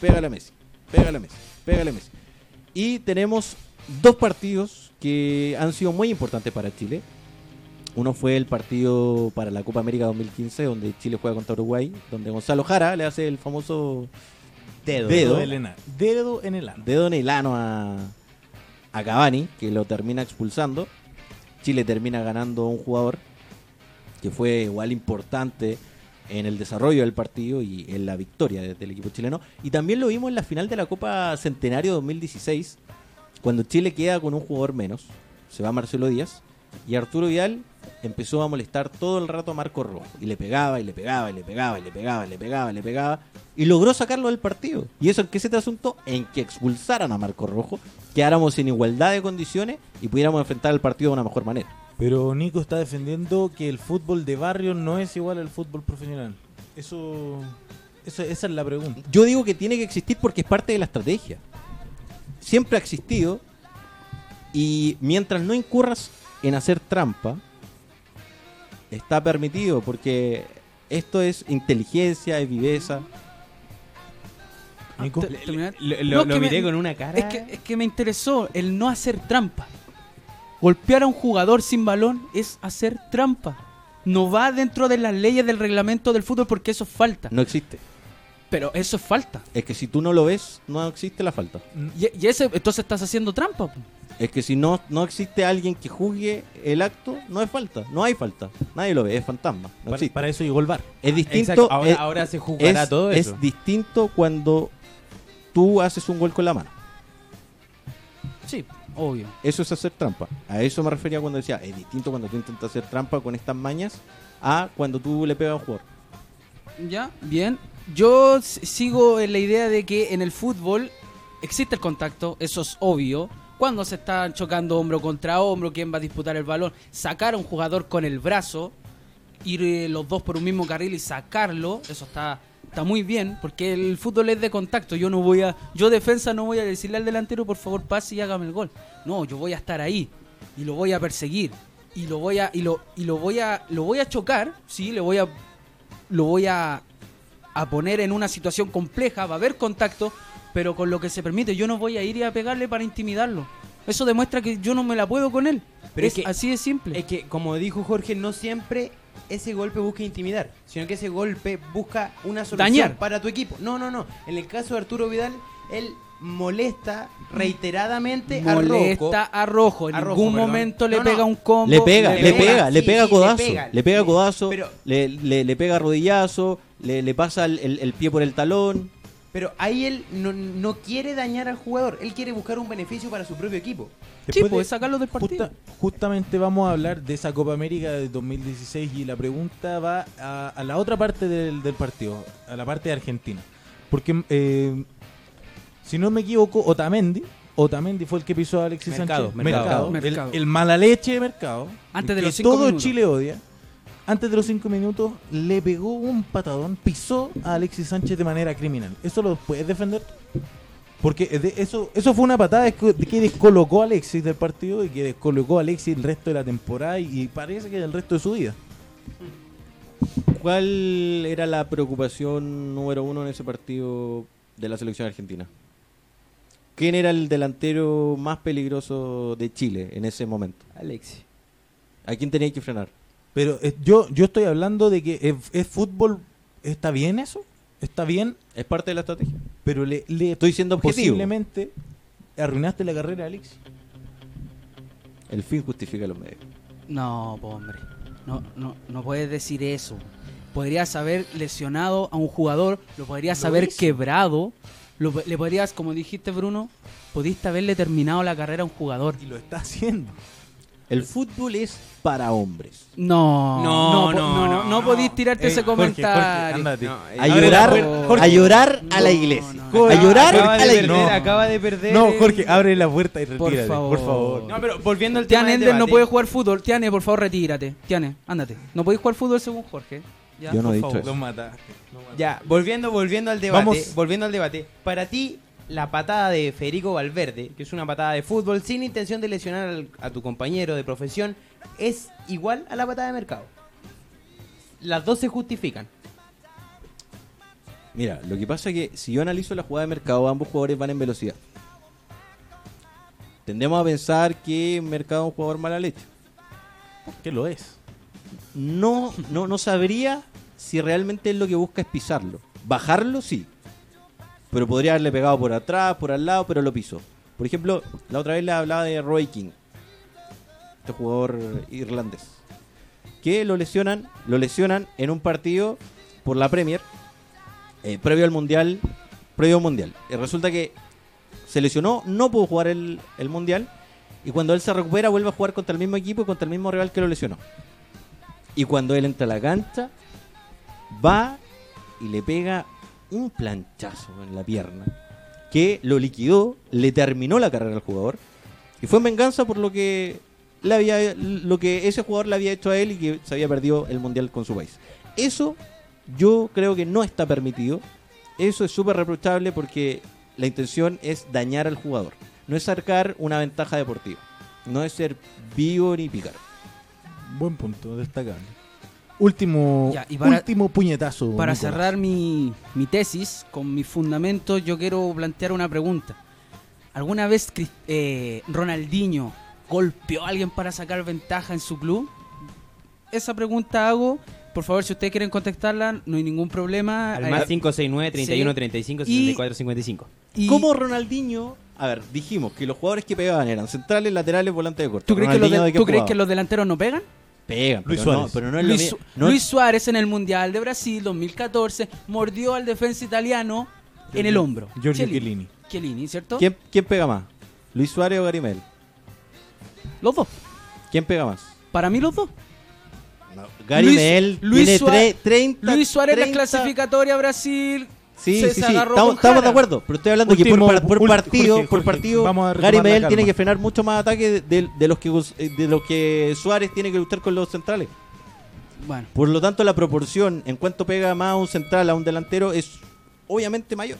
pégale a Messi, pégale a Messi, pégale a Messi. Y tenemos dos partidos que han sido muy importantes para Chile. Uno fue el partido para la Copa América 2015, donde Chile juega contra Uruguay, donde Gonzalo Jara le hace el famoso Dedo. Dedo. en el ano. Dedo en el ano. dedo en el ano a, a Cavani, que lo termina expulsando. Chile termina ganando a un jugador que fue igual importante en el desarrollo del partido y en la victoria de- del equipo chileno. Y también lo vimos en la final de la Copa Centenario 2016, cuando Chile queda con un jugador menos. Se va Marcelo Díaz y Arturo Vidal empezó a molestar todo el rato a Marco Rojo. Y le pegaba, y le pegaba, y le pegaba, y le pegaba, y le pegaba, y le pegaba. Y logró sacarlo del partido. ¿Y eso en qué se te asunto? En que expulsaran a Marco Rojo, quedáramos en igualdad de condiciones y pudiéramos enfrentar el partido de una mejor manera. Pero Nico está defendiendo que el fútbol de barrio no es igual al fútbol profesional. Eso, eso esa es la pregunta. Yo digo que tiene que existir porque es parte de la estrategia. Siempre ha existido y mientras no incurras en hacer trampa, está permitido porque esto es inteligencia, es viveza. Nico. Lo, No, miré me- con una cara. Es que, es que me interesó el no hacer trampa. Golpear a un jugador sin balón es hacer trampa. No va dentro de las leyes del reglamento del fútbol porque eso falta. No existe. Pero eso es falta. Es que si tú no lo ves, no existe la falta. Y, y ese, entonces estás haciendo trampa. Es que si no, no existe alguien que juzgue el acto, no es falta. No hay falta. Nadie lo ve, es fantasma. No Para, para eso llegó el bar. Es distinto. Exacto, ahora- es- ahora se juzgará es- todo es eso. distinto cuando tú haces un gol con la mano. Sí, obvio. Eso es hacer trampa. A eso me refería cuando decía, es distinto cuando tú intentas hacer trampa con estas mañas a cuando tú le pegas a un jugador. Ya, bien. Yo sigo en la idea de que en el fútbol existe el contacto, eso es obvio. Cuando se están chocando hombro contra hombro, quién va a disputar el balón, sacar a un jugador con el brazo, ir eh, los dos por un mismo carril y sacarlo, eso está está muy bien, porque el fútbol es de contacto. Yo no voy a, yo defensa no voy a decirle al delantero por favor pase y hágame el gol. No, yo voy a estar ahí y lo voy a perseguir y lo voy a y lo y lo voy a lo voy a chocar, sí, le voy a lo voy a, a poner en una situación compleja, va a haber contacto, pero con lo que se permite, yo no voy a ir y a pegarle para intimidarlo. Eso demuestra que yo no me la puedo con él. Pero es es que- así de simple. Es que, como dijo Jorge, no siempre ese golpe busca intimidar, sino que ese golpe busca una solución Dañar. para tu equipo. No, no, no. En el caso de Arturo Vidal, él molesta reiteradamente a Rocco. Molesta a Rojo. En A Rojo, ningún perdón. momento le No, no. pega un combo. Le pega, le le pega, pega, le sí, pega sí, le codazo, pega, le pega codazo, pero- le, le- le pega rodillazo, le, le pasa el, el- el pie por el talón. Pero ahí él no, no quiere dañar al jugador, él quiere buscar un beneficio para su propio equipo. Sí, Después pues de- sacarlo del partido. Justa- justamente vamos a hablar de esa Copa América de 2016 y la pregunta va a, a la otra parte del, del partido, a la parte de Argentina. Porque, eh, si no me equivoco, Otamendi, Otamendi fue el que pisó a Alexis Mercado, Sánchez. Mercado. Mercado. El, el mala leche de Mercado. Antes de que los cinco todo minutos. Chile odia. Antes de los cinco minutos le pegó un patadón, pisó a Alexis Sánchez de manera criminal. ¿Eso lo puedes defender? Porque de- eso, eso fue una patada que que descolocó a Alexis del partido y que descolocó a Alexis el resto de la temporada y parece que el resto de su vida. ¿Cuál era la preocupación número uno en ese partido de la selección argentina? ¿Quién era el delantero más peligroso de Chile en ese momento? Alexi. ¿A quién tenía que frenar? Pero eh, yo, yo estoy hablando de que es, es fútbol, ¿está bien eso? ¿Está bien? Es parte de la estrategia. Pero le, le Estoy siendo objetivo. posiblemente arruinaste la carrera de Alexis. El fin justifica los medios. No, po, hombre. No, no, no puedes decir eso. Podrías haber lesionado a un jugador, lo podrías Lo haber hizo. quebrado, lo, le podrías, como dijiste Bruno, pudiste haberle terminado la carrera a un jugador. Y lo está haciendo. El fútbol es para hombres. No, No, no, no, no, no, no, no. podís tirarte Eh, ese Jorge, Jorge, comentario. A la llorar, a llorar a la iglesia. no, a llorar a la perder, iglesia. acaba de perder. No, Jorge, abre la puerta y Por retírate, por favor. favor. No, pero volviendo al tema Tiane Ender no puede jugar fútbol. Tiane, por favor, retírate. Tiane, ándate. No podéis jugar fútbol según Jorge. Ya, Yo no por he dicho favor. eso. Lo mataste. Ya, volviendo, volviendo al debate, Vamos. volviendo al debate. Para ti, la patada de Federico Valverde, que es una patada de fútbol sin intención de lesionar al- a tu compañero de profesión, es igual a la patada de mercado. Las dos se justifican. Mira, lo que pasa es que si yo analizo la jugada de mercado, ambos jugadores van en velocidad. Tendemos a pensar que Mercado es un jugador mala leche. ¿Qué lo es? No, no, no sabría si realmente él lo que busca es pisarlo. Bajarlo, sí. Pero podría haberle pegado por atrás, por al lado, pero lo pisó. Por ejemplo, la otra vez le hablaba de Roy King, este jugador irlandés, que lo lesionan, lo lesionan en un partido por la Premier, eh, previo al mundial, previo al mundial. Resulta que se lesionó, no pudo jugar el, el mundial, y cuando él se recupera vuelve a jugar contra el mismo equipo y contra el mismo rival que lo lesionó. Y cuando él entra a la cancha, va y le pega un planchazo en la pierna que lo liquidó, le terminó la carrera al jugador y fue en venganza por lo que lo que ese jugador le había hecho a él y que se había perdido el mundial con su país. Eso yo creo que no está permitido. Eso es súper reprochable porque la intención es dañar al jugador, no es sacar una ventaja deportiva, no es ser vivo ni picar. Buen punto, destacable. Último, Ya, y para- último puñetazo. Para Nicolás. cerrar mi, mi tesis con mis fundamentos, yo quiero plantear una pregunta. ¿Alguna vez eh, Ronaldinho golpeó a alguien para sacar ventaja en su club? Esa pregunta hago por favor, si ustedes quieren contactarla, no hay ningún problema. Al Eh, más 569 31 Sí. 35 Y- 64 55. y- ¿Cómo Ronaldinho? A ver, dijimos que los jugadores que pegaban eran centrales, laterales, volantes de corte. ¿Tú crees, que los, Ronaldinho, de- ¿de qué tú crees jugaba? que los delanteros no pegan? Pegan, Luis pero no, Suárez. pero no es Luis, no Luis Suárez en el Mundial de Brasil 2014 mordió al defensa italiano en el hombro. Giorgio Chiellini. Chiellini. ¿cierto? ¿Quién, ¿Quién pega más? ¿Luis Suárez o Garimel? Los dos. ¿Quién pega más? Para mí los dos. Garimel Luis tiene Suárez- tre- 30. Luis Suárez en la 30. clasificatoria a Brasil. Sí, se, sí, se sí. Estamos, de acuerdo, pero estoy hablando que por, partido, Jorge, por partido, vamos a Garimel calma. tiene que frenar mucho más ataque de, de- de los que eh, de los que Suárez tiene que luchar con los centrales. Bueno, Por lo tanto, la proporción en cuanto pega más a un central a un delantero es obviamente mayor.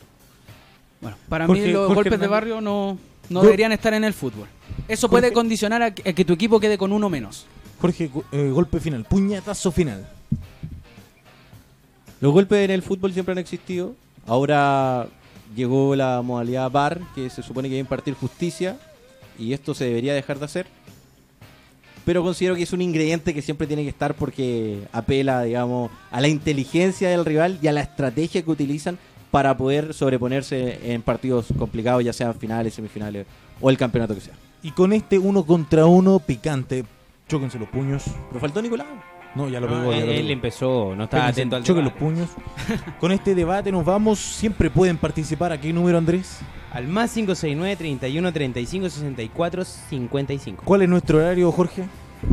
bueno, para Jorge- mí los Jorge golpes de barrio no, no deberían estar en el fútbol. Eso puede condicionar a que, a que tu equipo quede con uno menos. Jorge, eh, golpe final, puñetazo final. Los golpes en el fútbol siempre han existido. Ahora llegó la modalidad VAR, que se supone que va a impartir justicia, y esto se debería dejar de hacer. Pero considero que es un ingrediente que siempre tiene que estar porque apela, digamos, a la inteligencia del rival y a la estrategia que utilizan para poder sobreponerse en partidos complicados, ya sean finales, semifinales o el campeonato que sea. Y con este uno contra uno picante, chóquense los puños. Pero faltó Nicolás. No, ya lo No, pegó. ya él, lo él pegó. empezó, no estaba atento al choquen los debate. puños. Con este debate nos vamos. Siempre pueden participar. ¿A qué número, Andrés? Al más 569 31 35 64 55. ¿Cuál es nuestro horario, Jorge?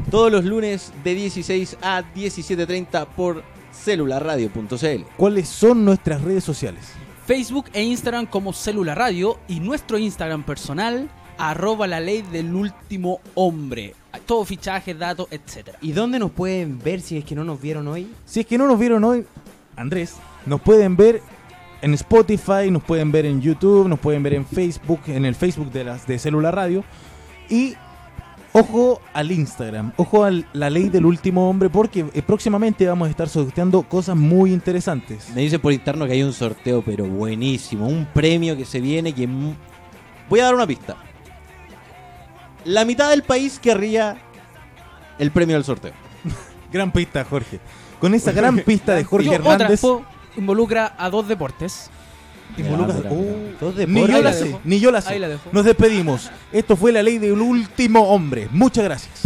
Todos los lunes de 16 a 17.30 por celularradio.cl. ¿Cuáles son nuestras redes sociales? Facebook e Instagram como Célula Radio y nuestro Instagram personal arroba la ley del último hombre. Todo fichajes, datos, etcétera. ¿Y dónde nos pueden ver si es que no nos vieron hoy? Si es que no nos vieron hoy, Andrés, nos pueden ver en Spotify, nos pueden ver en YouTube, nos pueden ver en Facebook, en el Facebook de las de Celular Radio. Y ojo al Instagram, ojo a la ley del último hombre, porque eh, próximamente vamos a estar sorteando cosas muy interesantes. Me dice por interno que hay un sorteo, pero buenísimo. Un premio que se viene que... Voy a dar una pista. La mitad del país querría el premio del sorteo. Gran pista, Jorge. Con esa gran pista de Jorge Yo, otra, Hernández. po- involucra a dos deportes. involucra- Oh, mira, Todos ni yo la la sé, ni yo la sé. Ahí la dejo. Nos despedimos. Esto fue la ley del último hombre. Muchas gracias.